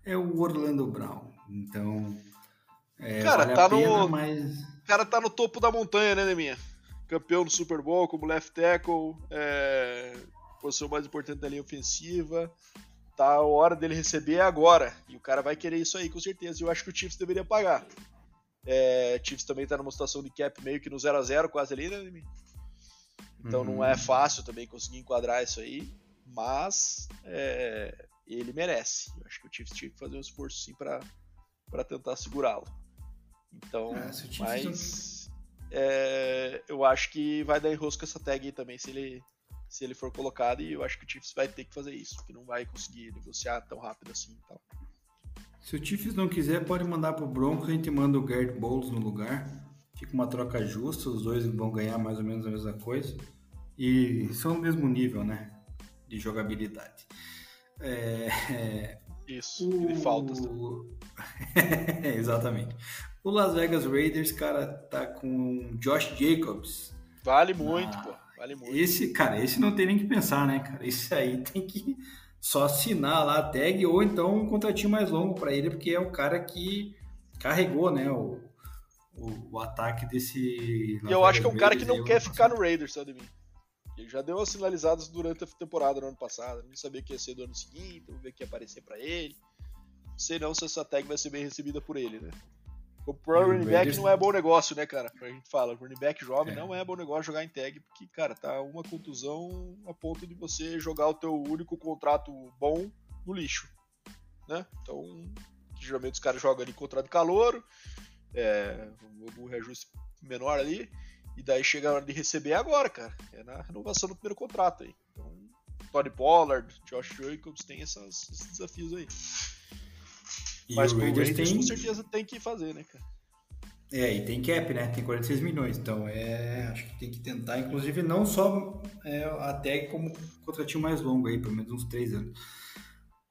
é o Orlando Brown. Então. É, cara, vale tá pena, no. Mas... cara tá no topo da montanha, né, Neminha? Campeão do Super Bowl como left tackle, é... posição mais importante da linha ofensiva. Tá a hora dele receber agora. E o cara vai querer isso aí, com certeza. E eu acho que o Chiefs deveria pagar. É, Chiefs também está numa situação de cap meio que no 0 a 0 quase ali, né? Então uhum. não é fácil também conseguir enquadrar isso aí, mas é, ele merece. Eu acho que o Chiefs tinha que fazer um esforço sim para tentar segurá-lo. Então, é, mas é, eu acho que vai dar enrosco essa tag aí também se ele se ele for colocado e eu acho que o Chiefs vai ter que fazer isso, porque não vai conseguir negociar tão rápido assim e tal. Se o Chiefs não quiser, pode mandar pro Broncos, a gente manda o Garrett Bowles no lugar. Fica uma troca justa, os dois vão ganhar mais ou menos a mesma coisa. E são do mesmo nível, né? De jogabilidade. É, é, Isso, o... de faltas. Exatamente. O Las Vegas Raiders, cara, tá com Josh Jacobs. Vale muito, na... pô. Vale muito. Esse, cara, esse não tem nem que pensar, né, cara? Esse aí tem que só assinar lá a tag ou então um contratinho mais longo para ele, porque é o cara que carregou, né, o, o, o ataque desse. E eu acho que é um cara que não quer ficar no Raiders, sabe mim? Ele já deu as sinalizadas durante a temporada do ano passado. Não sabia que ia ser do ano seguinte, vamos ver que ia aparecer para ele. Não sei não se essa tag vai ser bem recebida por ele, né? O pro running back não é bom negócio, né, cara? A gente fala, running back jovem é. não é bom negócio jogar em tag, porque, cara, tá uma contusão a ponto de você jogar o teu único contrato bom no lixo, né? Então, geralmente os caras jogam ali contrato de calor, é, um reajuste menor ali, e daí chega a hora de receber agora, cara. É na renovação do primeiro contrato aí. Então, Tony Pollard, Josh Jacobs tem essas, esses desafios aí. E Mas o Raiders, Raiders tem... com certeza tem que fazer, né, cara? É, e tem cap, né? Tem 46 milhões, então é, acho que tem que tentar, inclusive não só é, até como contratinho mais longo aí, pelo menos uns três anos.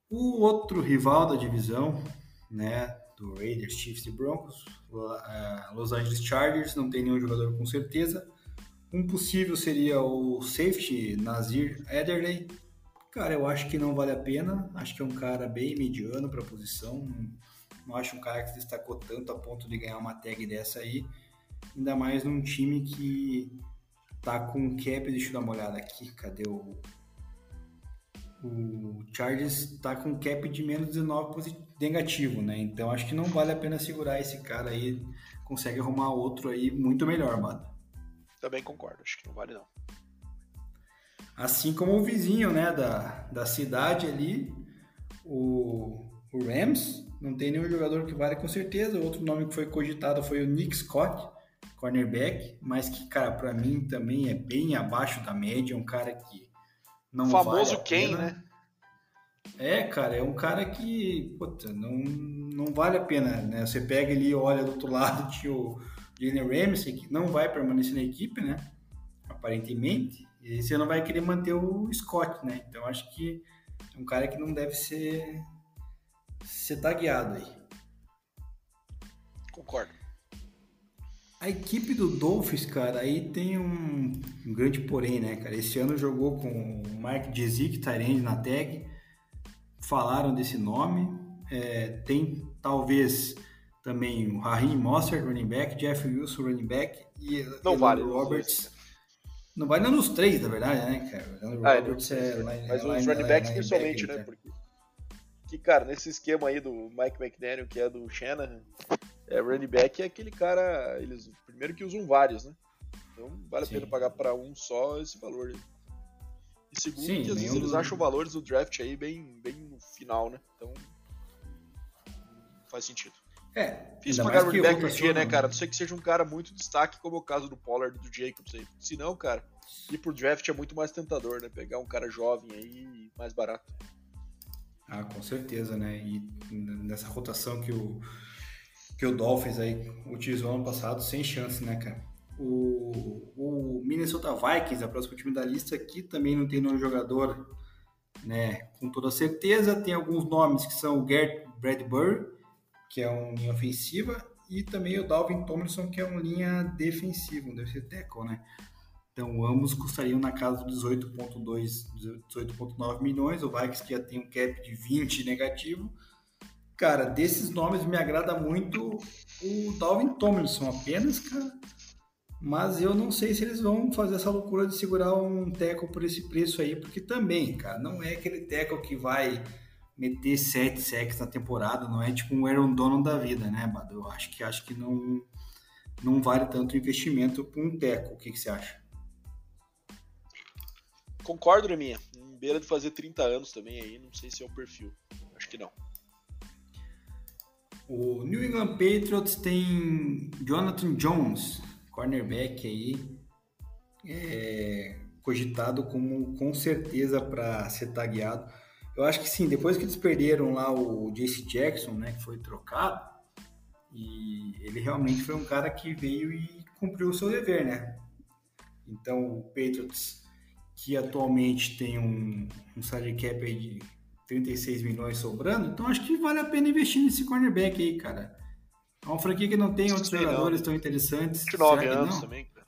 O outro rival da divisão, né, do Raiders, Chiefs e Broncos, Los Angeles Chargers, não tem nenhum jogador com certeza. Um possível seria o safety Nazir Ederley, Cara, eu acho que não vale a pena. Acho que é um cara bem mediano para a posição. Não acho um cara que se destacou tanto a ponto de ganhar uma tag dessa aí. Ainda mais num time que tá com cap. Deixa eu dar uma olhada aqui. Cadê o. O Chargers tá com cap de menos 19 negativo, né? Então acho que não vale a pena segurar esse cara aí. Consegue arrumar outro aí muito melhor, mano. Também concordo, acho que não vale não. Assim como o vizinho né, da, da cidade ali, o, o Rams, não tem nenhum jogador que vale com certeza. Outro nome que foi cogitado foi o Nick Scott, cornerback, mas que, cara, para mim também é bem abaixo da média, um cara que não o famoso vale quem, né? É, cara, é um cara que, puta, não, não vale a pena, né? Você pega ali e olha do outro lado, tinha o Jalen Ramsey, que não vai permanecer na equipe, né? Aparentemente. E você não vai querer manter o Scott, né? Então acho que é um cara que não deve ser, ser tagueado aí. Concordo. A equipe do Dolphins, cara, aí tem um, um, grande porém, né, cara? Esse ano jogou com o Mark Jezik, Tyrande na tag. Falaram desse nome. É, tem talvez também o Raheem Mostert, running back, Jeff Wilson, running back e não vale, Roberts, não vai nem nos três, na verdade, né, cara? Ah, Roberts é, é line, Mas os running backs principalmente, né? Porque, que, cara, nesse esquema aí do Mike McDaniel, que é do Shanahan, é, running back é aquele cara, eles Primeiro que usam vários, né? Então vale Sim. a pena pagar para um só esse valor. E segundo Sim, que às vezes eles acham valores do draft aí bem, bem no final, né? Então faz sentido. É, Fiz pagar running back no dia, né, cara? Não sei que seja um cara muito destaque, como é o caso do Pollard e do Jacobs aí. Se não, cara, ir pro draft é muito mais tentador, né? Pegar um cara jovem aí mais barato. Ah, com certeza, né? E nessa rotação que o, que o Dolphins aí utilizou ano passado, sem chance, né, cara? O, o Minnesota Vikings, a próxima time da lista aqui, também não tem nenhum jogador, né? Com toda certeza, tem alguns nomes que são o Gert Bradbury, que é uma linha ofensiva, e também o Dalvin Tomlinson, que é uma linha defensiva, um defensive tackle, né? Então, ambos custariam na casa de 18,2, 18,9 milhões. O Vikings que já tem um cap de 20 negativo. Cara, desses nomes me agrada muito o Dalvin Tomlinson apenas, cara. Mas eu não sei se eles vão fazer essa loucura de segurar um teco por esse preço aí, porque também, cara, não é aquele teco que vai meter sete sacks na temporada, não é tipo um Aaron Donald da vida, né, Bado? Eu acho que acho que não não vale tanto investimento para um teco. O que, que você acha? Concordo, minha. Beira de fazer 30 anos também aí, não sei se é o perfil. Acho que não. O New England Patriots tem Jonathan Jones, cornerback aí, é, cogitado como com certeza para ser tagueado. Eu acho que sim, depois que eles perderam lá o JC Jackson, né, que foi trocado, e ele realmente foi um cara que veio e cumpriu o seu dever, né? Então o Patriots que atualmente tem um, um salary cap de 36 milhões sobrando, então acho que vale a pena investir nesse cornerback aí, cara. É uma franquia que não tem outros jogadores tão interessantes. 29 anos também, cara.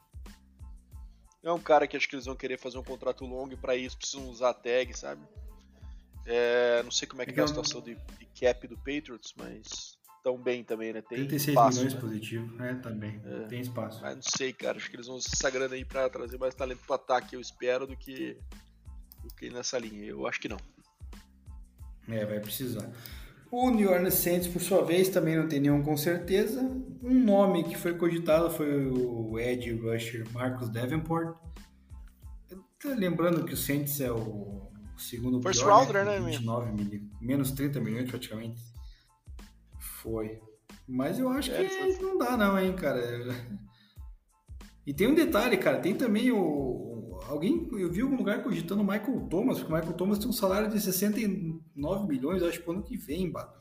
É um cara que acho que eles vão querer fazer um contrato longo e para isso precisam usar a tag, sabe? É, não sei como é que é, é a situação de, de cap do Patriots, mas tão bem também, né? Tem 36 espaço, milhões né? positivo, é, também. É, tem espaço. Mas não sei, cara. Acho que eles vão usar essa grana aí pra trazer mais talento pro ataque, eu espero, do que, do que nessa linha. Eu acho que não. É, vai precisar. O New Orleans Saints, por sua vez, também não tem nenhum com certeza. Um nome que foi cogitado foi o Ed Rusher Marcus Davenport. Lembrando que o Saints é o segundo First pior, rounder, né? 29 né, mil, menos 30 milhões praticamente. Foi. Mas eu acho é, que foi... não dá não, hein, cara. E tem um detalhe, cara, tem também o... Alguém, eu vi algum lugar cogitando o Michael Thomas, porque o Michael Thomas tem um salário de 69 milhões, acho, pro ano que vem, Bato.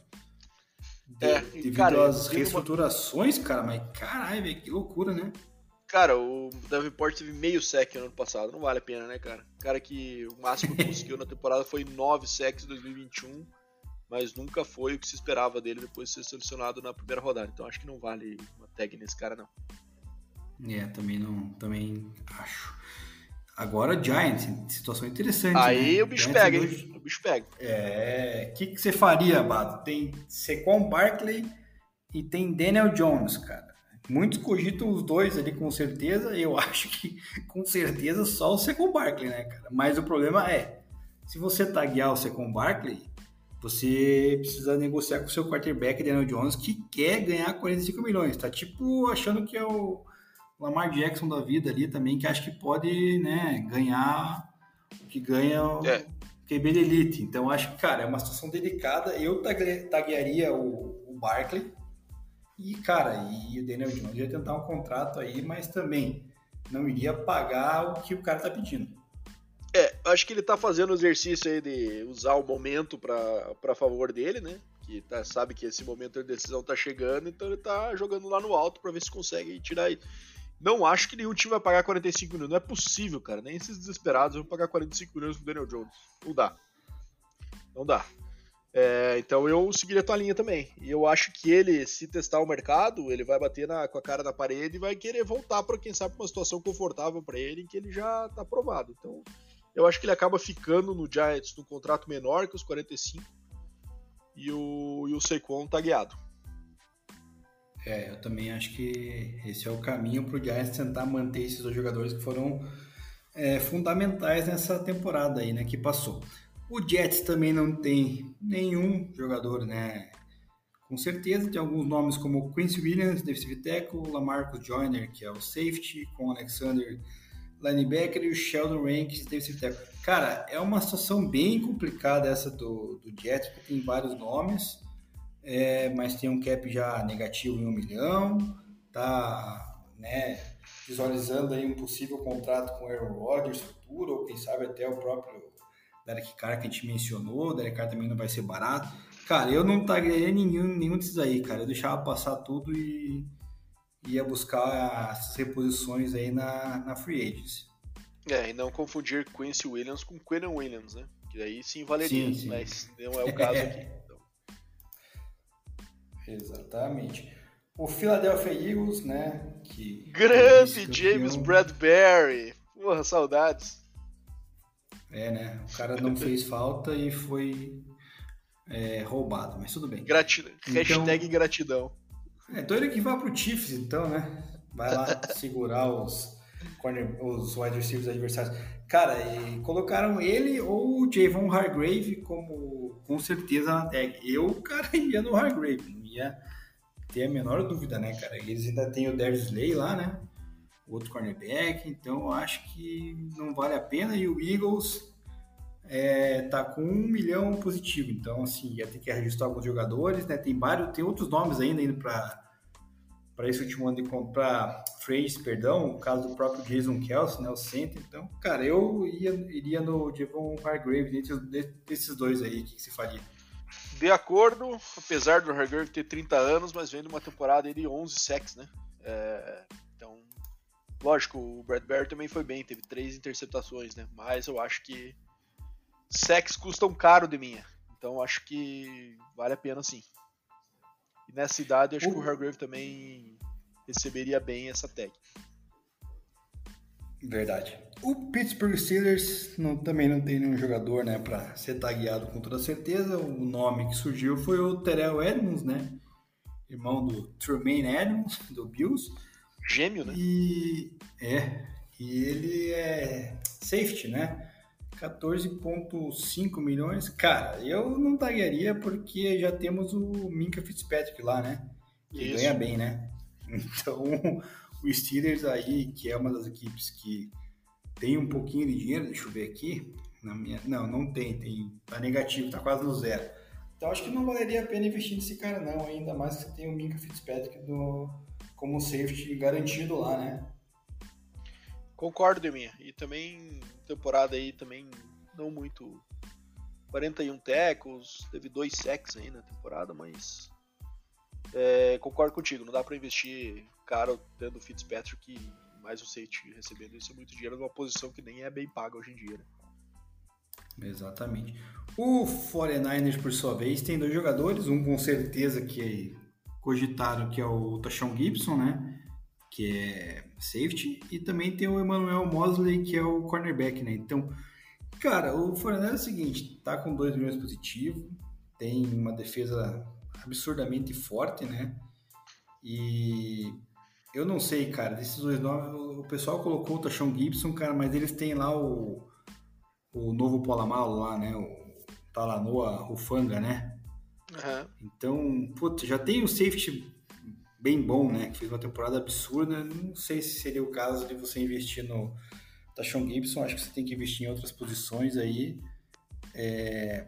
De, é, devido cara, às reestruturações, uma... cara, mas caralho, velho, que loucura, né? Cara, o Davenport teve meio sec no ano passado, não vale a pena, né, cara? Cara que o máximo que conseguiu na temporada foi 9 secs em 2021 mas nunca foi o que se esperava dele depois de ser selecionado na primeira rodada. Então acho que não vale uma tag nesse cara, não. É, também não, também acho. Agora Giants, situação interessante. Aí né? o bicho Giants pega, hein? O bicho pega. É. O que, que você faria, Bato? Tem Sequon Barkley e tem Daniel Jones, cara. Muitos cogitam os dois ali com certeza. Eu acho que com certeza só o Sequon Barkley, né, cara? Mas o problema é, se você taguear o Sequon Barkley, você precisa negociar com o seu quarterback, Daniel Jones, que quer ganhar 45 milhões. Tá tipo achando que é o Lamar Jackson da vida ali também, que acha que pode né, ganhar o que ganha o é. QB de Elite. Então acho que, cara, é uma situação delicada. Eu taguearia o, o Barkley e, cara, e o Daniel Jones ia tentar um contrato aí, mas também não iria pagar o que o cara tá pedindo. É, acho que ele tá fazendo o exercício aí de usar o momento para favor dele, né? Que tá, sabe que esse momento de decisão tá chegando, então ele tá jogando lá no alto para ver se consegue tirar. Não acho que nenhum time vai pagar 45 milhões. Não é possível, cara. Nem esses desesperados vão pagar 45 milhões pro Daniel Jones. Não dá. Não dá. É, então eu seguiria a tua linha também. E eu acho que ele, se testar o mercado, ele vai bater na, com a cara na parede e vai querer voltar para quem sabe uma situação confortável para ele, em que ele já tá aprovado. Então eu acho que ele acaba ficando no Giants num contrato menor que os 45 e o, e o Saquon tá guiado. É, eu também acho que esse é o caminho para o Giants tentar manter esses dois jogadores que foram é, fundamentais nessa temporada aí, né, que passou. O Jets também não tem nenhum jogador, né, com certeza. Tem alguns nomes como Quincy Williams, defensive tackle, Lamarcus Joyner, que é o safety, com Alexander linebacker e o Sheldon Rankins, defensive tackle. Cara, é uma situação bem complicada essa do, do Jets, porque tem vários nomes, é, mas tem um cap já negativo em um milhão, tá, né, visualizando aí um possível contrato com o Aaron Rodgers futuro, ou quem sabe até o próprio Derek Carr que a gente mencionou, o Derek Carr também não vai ser barato. Cara, eu não tagaria nenhum, nenhum desses aí, cara. Eu deixava passar tudo e ia buscar essas reposições aí na, na Free Agency. É, e não confundir Quincy Williams com Quinn Williams, né? Que aí sim valeria, sim, sim. mas não é o caso aqui. Exatamente. O Philadelphia Eagles, né? Que Grande James Bradbury! Porra, saudades. É, né? O cara não fez falta e foi é, roubado, mas tudo bem. Gratidão. Então, Hashtag gratidão. É, então ele que vai pro Chiefs, então, né? Vai lá segurar os, corner, os wide receivers adversários. Cara, e colocaram ele ou o Javon Hargrave como com certeza na tag. Eu, cara, ia no Hargrave, não ia ter a menor dúvida, né, cara? Eles ainda tem o Darius Slay lá, né? outro cornerback, então eu acho que não vale a pena. E o Eagles é, tá com um milhão positivo, então assim, ia ter que registrar alguns jogadores, né? Tem vários, tem outros nomes ainda indo para para esse último ano de comprar Freys, perdão, o caso do próprio Jason Kelsey, né, o center. Então, cara, eu ia, iria no Devon Hargrave dentro desses dois aí, o que se faria? De acordo, apesar do Hargrave ter 30 anos, mas vem de uma temporada de 11 sacks, né? É, então, lógico, o Bradbury também foi bem, teve três interceptações, né? Mas eu acho que sacks custam caro de minha. Então acho que vale a pena sim. E nessa idade acho que o Hargrave também receberia bem essa tag. Verdade. O Pittsburgh Steelers não, também não tem nenhum jogador, né, para ser tagueado com toda certeza. O nome que surgiu foi o Terrell Edmonds, né, irmão do Trumaine Edmonds do Bills. Gêmeo, né? E é, e ele é safety, né? 14,5 milhões. Cara, eu não taguearia porque já temos o Minka Fitzpatrick lá, né? Que Isso. ganha bem, né? Então, o Steelers aí, que é uma das equipes que tem um pouquinho de dinheiro, deixa eu ver aqui. Na minha, não, não tem, tem, tá negativo, tá quase no zero. Então acho que não valeria a pena investir nesse cara não, ainda mais que você tem o Minka Fitzpatrick do, como safety garantido lá, né? Concordo, Deminha. E também, temporada aí também não muito. 41 tackles, teve dois sacks aí na temporada, mas. É, concordo contigo, não dá para investir caro tendo o Fitzpatrick e mais o safety recebendo isso é muito dinheiro numa posição que nem é bem paga hoje em dia. Né? Exatamente. O 49ers, por sua vez, tem dois jogadores, um com certeza que cogitaram, que é o Tashon Gibson, né? Que é safety, e também tem o Emmanuel Mosley, que é o cornerback, né? Então, cara, o Fornelli é o seguinte, tá com 2 milhões positivo, tem uma defesa absurdamente forte, né? E eu não sei, cara, desses dois nomes, o pessoal colocou o Tashon Gibson, cara, mas eles têm lá o, o novo Polamalo lá, né? O Talanoa Rufanga, né? Uhum. Então, putz, já tem o safety bem bom, né? Que fez uma temporada absurda. Não sei se seria o caso de você investir no Tashon Gibson. Acho que você tem que investir em outras posições aí. É...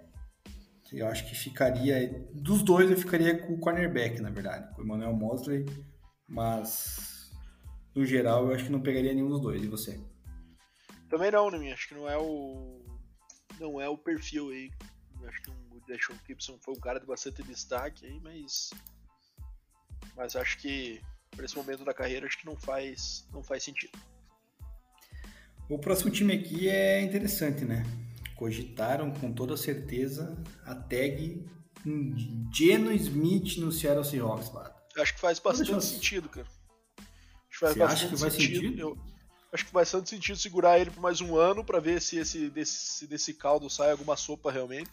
Eu acho que ficaria. Dos dois, eu ficaria com o cornerback, na verdade, com o Emmanuel Mosley. Mas, no geral, eu acho que não pegaria nenhum dos dois. E você? Também não, né? Acho que não é o. Não é o perfil aí. Acho que o Deshaun Gibson foi um cara de bastante destaque aí, mas mas acho que para esse momento da carreira acho que não faz não faz sentido. O próximo time aqui é interessante, né? Cogitaram com toda certeza a tag Geno Smith no Seattle Seahawks, mano. Acho que faz bastante eu... sentido, cara. Acho que faz Você bastante acha que faz sentido. sentido? Eu acho que faz bastante sentido segurar ele por mais um ano para ver se esse desse, desse caldo sai alguma sopa realmente.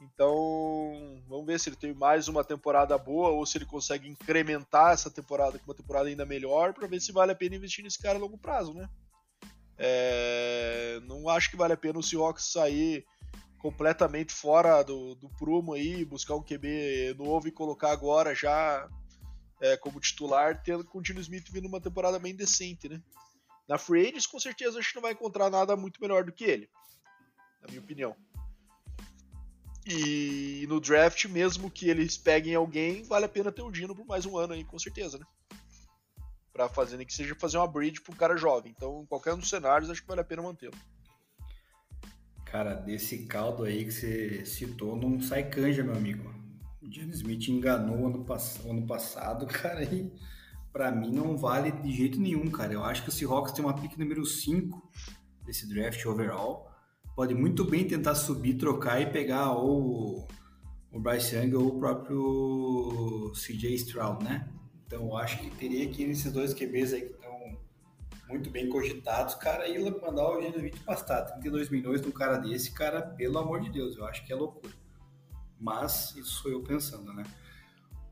Então, vamos ver se ele tem mais uma temporada boa ou se ele consegue incrementar essa temporada com uma temporada ainda melhor para ver se vale a pena investir nesse cara a longo prazo, né? É, não acho que vale a pena o Seahawks sair completamente fora do, do prumo aí, buscar um QB novo e colocar agora já é, como titular, tendo com o Dino Smith vindo uma temporada bem decente, né? Na Free Agents, com certeza, a gente não vai encontrar nada muito melhor do que ele, na minha opinião. E no draft, mesmo que eles peguem alguém, vale a pena ter o Dino por mais um ano aí, com certeza, né? Pra fazer, nem que seja fazer uma bridge pro cara jovem. Então, em qualquer um dos cenários, acho que vale a pena mantê-lo. Cara, desse caldo aí que você citou, não sai canja, meu amigo. O John Smith enganou ano, pass ano passado, cara, e pra mim não vale de jeito nenhum, cara. Eu acho que o Seahawks tem uma pick número 5 desse draft overall. Pode muito bem tentar subir, trocar e pegar ou o Bryce Young ou o próprio CJ Stroud, né? Então eu acho que teria que ir nesses dois QBs aí que estão muito bem cogitados, cara, e mandar o Geno Smith pastar 32 milhões num cara desse, cara, pelo amor de Deus, eu acho que é loucura. Mas isso sou eu pensando, né?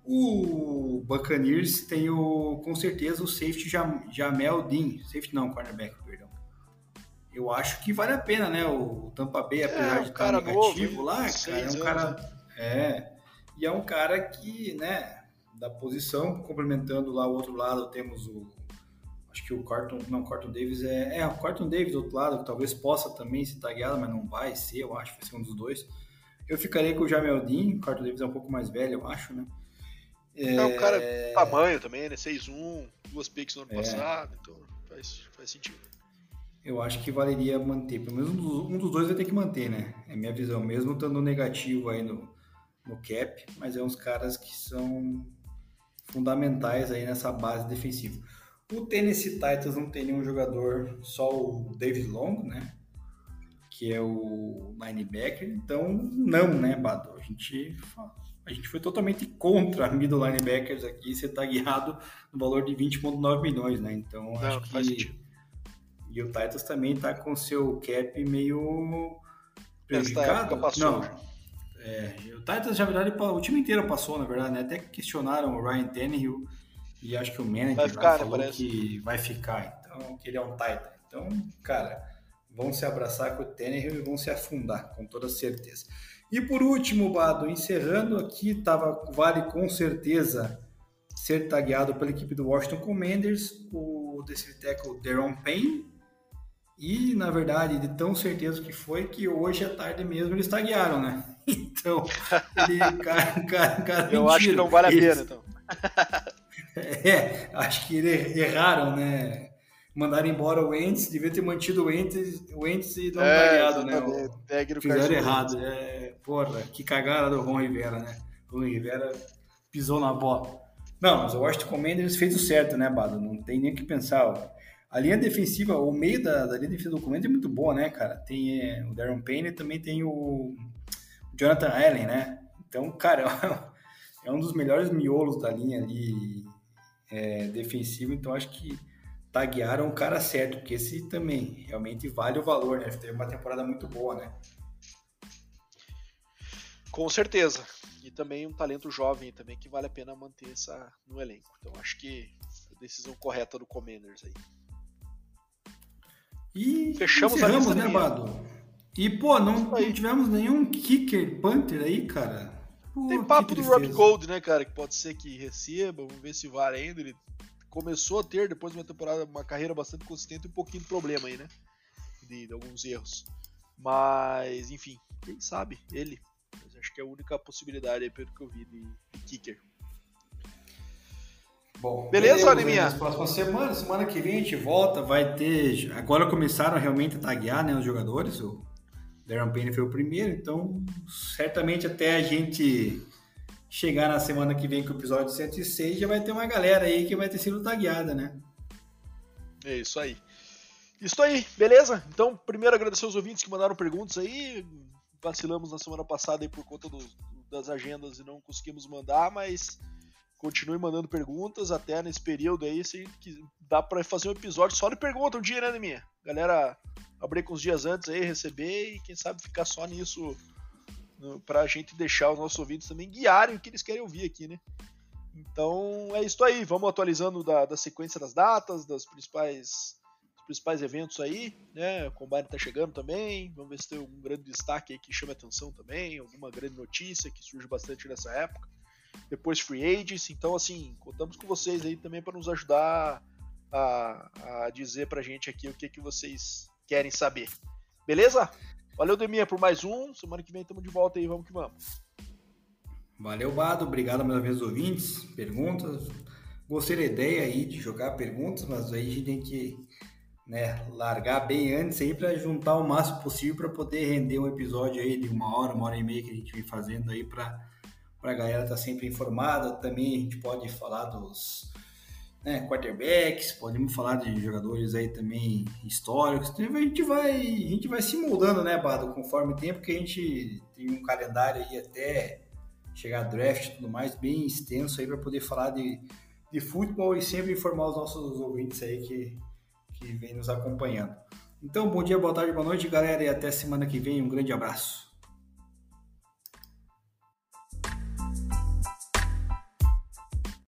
O Buccaneers tem o, com certeza o safety Jam, Jamel Dean, safety não, cornerback, perdão. Eu acho que vale a pena, né? O Tampa Bay, é, apesar é, de estar negativo novo, lá, cara, é um cara, é, e é um cara que, né, da posição, complementando lá o outro lado, temos o acho que o Carton, não, o Carton Davis é, é, o Carton Davis do outro lado, que talvez possa também ser tagueado, mas não vai ser, eu acho, vai ser um dos dois. Eu ficaria com o Jamel Dean, o Carton Davis é um pouco mais velho, eu acho, né? É, é um cara tamanho também, né? 6'1, duas picks no ano é. passado, então faz, faz sentido. Eu acho que valeria manter, pelo menos um dos, um dos dois vai ter que manter, né? É minha visão, mesmo estando negativo aí no, no cap, mas é uns caras que são fundamentais aí nessa base defensiva. O Tennessee Titans não tem nenhum jogador, só o David Long, né? Que é o linebacker. Então, não, né, Bado? A gente, a gente foi totalmente contra middle linebackers aqui ser tagueado no valor de 20,9 milhões, né? Então, não, acho que. E o Titans também tá com seu cap meio prejudicado. Não. É, o Titans, na verdade, o time inteiro passou, na verdade, né? Até questionaram o Ryan Tannehill e acho que o manager ficar, né, falou que vai ficar, então, que ele é um Titan. Então, cara, vão se abraçar com o Tannehill e vão se afundar, com toda certeza. E por último, Bado, encerrando aqui, tava, vale com certeza ser tagueado pela equipe do Washington Commanders, o defensive tackle Deron Payne, e, na verdade, de tão certeza que foi, que hoje à tarde mesmo eles taguearam, né? Então, ele, cara, cara, cara, Eu mentira. acho que não vale a pena, então. É, acho que erraram, né? Mandaram embora o Entes, devia ter mantido o Entes, o Entes e não é, variado, né? O, fizeram errado. É, porra, que cagada do Ron Rivera, né? O Ron Rivera pisou na bola. Não, mas o Washington Commanders fez o certo, né, Bado? Não tem nem o que pensar. A linha defensiva, o meio da, da linha defensiva do Commanders é muito boa, né, cara? Tem é, o Darren Payne e também tem o Jonathan Allen, né? Então, cara, é um dos melhores miolos da linha ali é, defensivo, então acho que taguearam o cara certo, porque esse também realmente vale o valor, né? Teve uma temporada muito boa, né? Com certeza. E também um talento jovem também que vale a pena manter essa no elenco. Então acho que a decisão correta do Commanders aí. E fechamos a lista, né, Bado? E pô, não, não tivemos nenhum kicker punter aí, cara. Pô, Tem papo do Rob Gold, né, cara? Que pode ser que receba, vamos ver se vale ainda. Ele começou a ter, depois de uma temporada, uma carreira bastante consistente, um pouquinho de problema aí, né? De, de alguns erros. Mas, enfim, quem sabe? Ele. Mas acho que é a única possibilidade aí, pelo que eu vi, de, de kicker. Bom, beleza, Animinha? Nas próximas semanas, semana que vem a gente volta, vai ter. Agora começaram realmente a taguear né, os jogadores. O Darren Payne foi o primeiro, então certamente até a gente chegar na semana que vem com o episódio 106 já vai ter uma galera aí que vai ter sido tagueada, né? É isso aí. Isso aí, beleza? Então, primeiro agradecer aos ouvintes que mandaram perguntas aí. Vacilamos na semana passada aí por conta do, das agendas e não conseguimos mandar, mas continue mandando perguntas até nesse período aí, se dá para fazer um episódio só de pergunta um dia, né, minha? Galera abrir com os dias antes aí, receber e quem sabe ficar só nisso para a gente deixar os nossos ouvintes também guiarem o que eles querem ouvir aqui, né? Então é isso aí, vamos atualizando da, da sequência das datas, das principais principais eventos aí, né? O Combine tá chegando também. Vamos ver se tem algum grande destaque aí que chama atenção também, alguma grande notícia que surge bastante nessa época. Depois Free Agents, então assim, contamos com vocês aí também para nos ajudar a, a dizer pra gente aqui o que, que vocês querem saber. Beleza? Valeu, Deminha, por mais um. Semana que vem estamos de volta aí, vamos que vamos. Valeu, Bado. Obrigado mais uma vez, ouvintes, perguntas. Gostei da ideia aí de jogar perguntas, mas aí a gente tem que né, largar bem antes aí para juntar o máximo possível para poder render um episódio aí de uma hora, uma hora e meia que a gente vem fazendo aí para a galera estar tá sempre informada. Também a gente pode falar dos né, quarterbacks, podemos falar de jogadores aí também históricos. Então, a gente vai, a gente vai se mudando, né, Bado, conforme o tempo que a gente tem um calendário aí até chegar a draft e tudo mais bem extenso aí para poder falar de, de futebol e sempre informar os nossos ouvintes aí que, que vem nos acompanhando. Então, bom dia, boa tarde, boa noite, galera, e até semana que vem. Um grande abraço.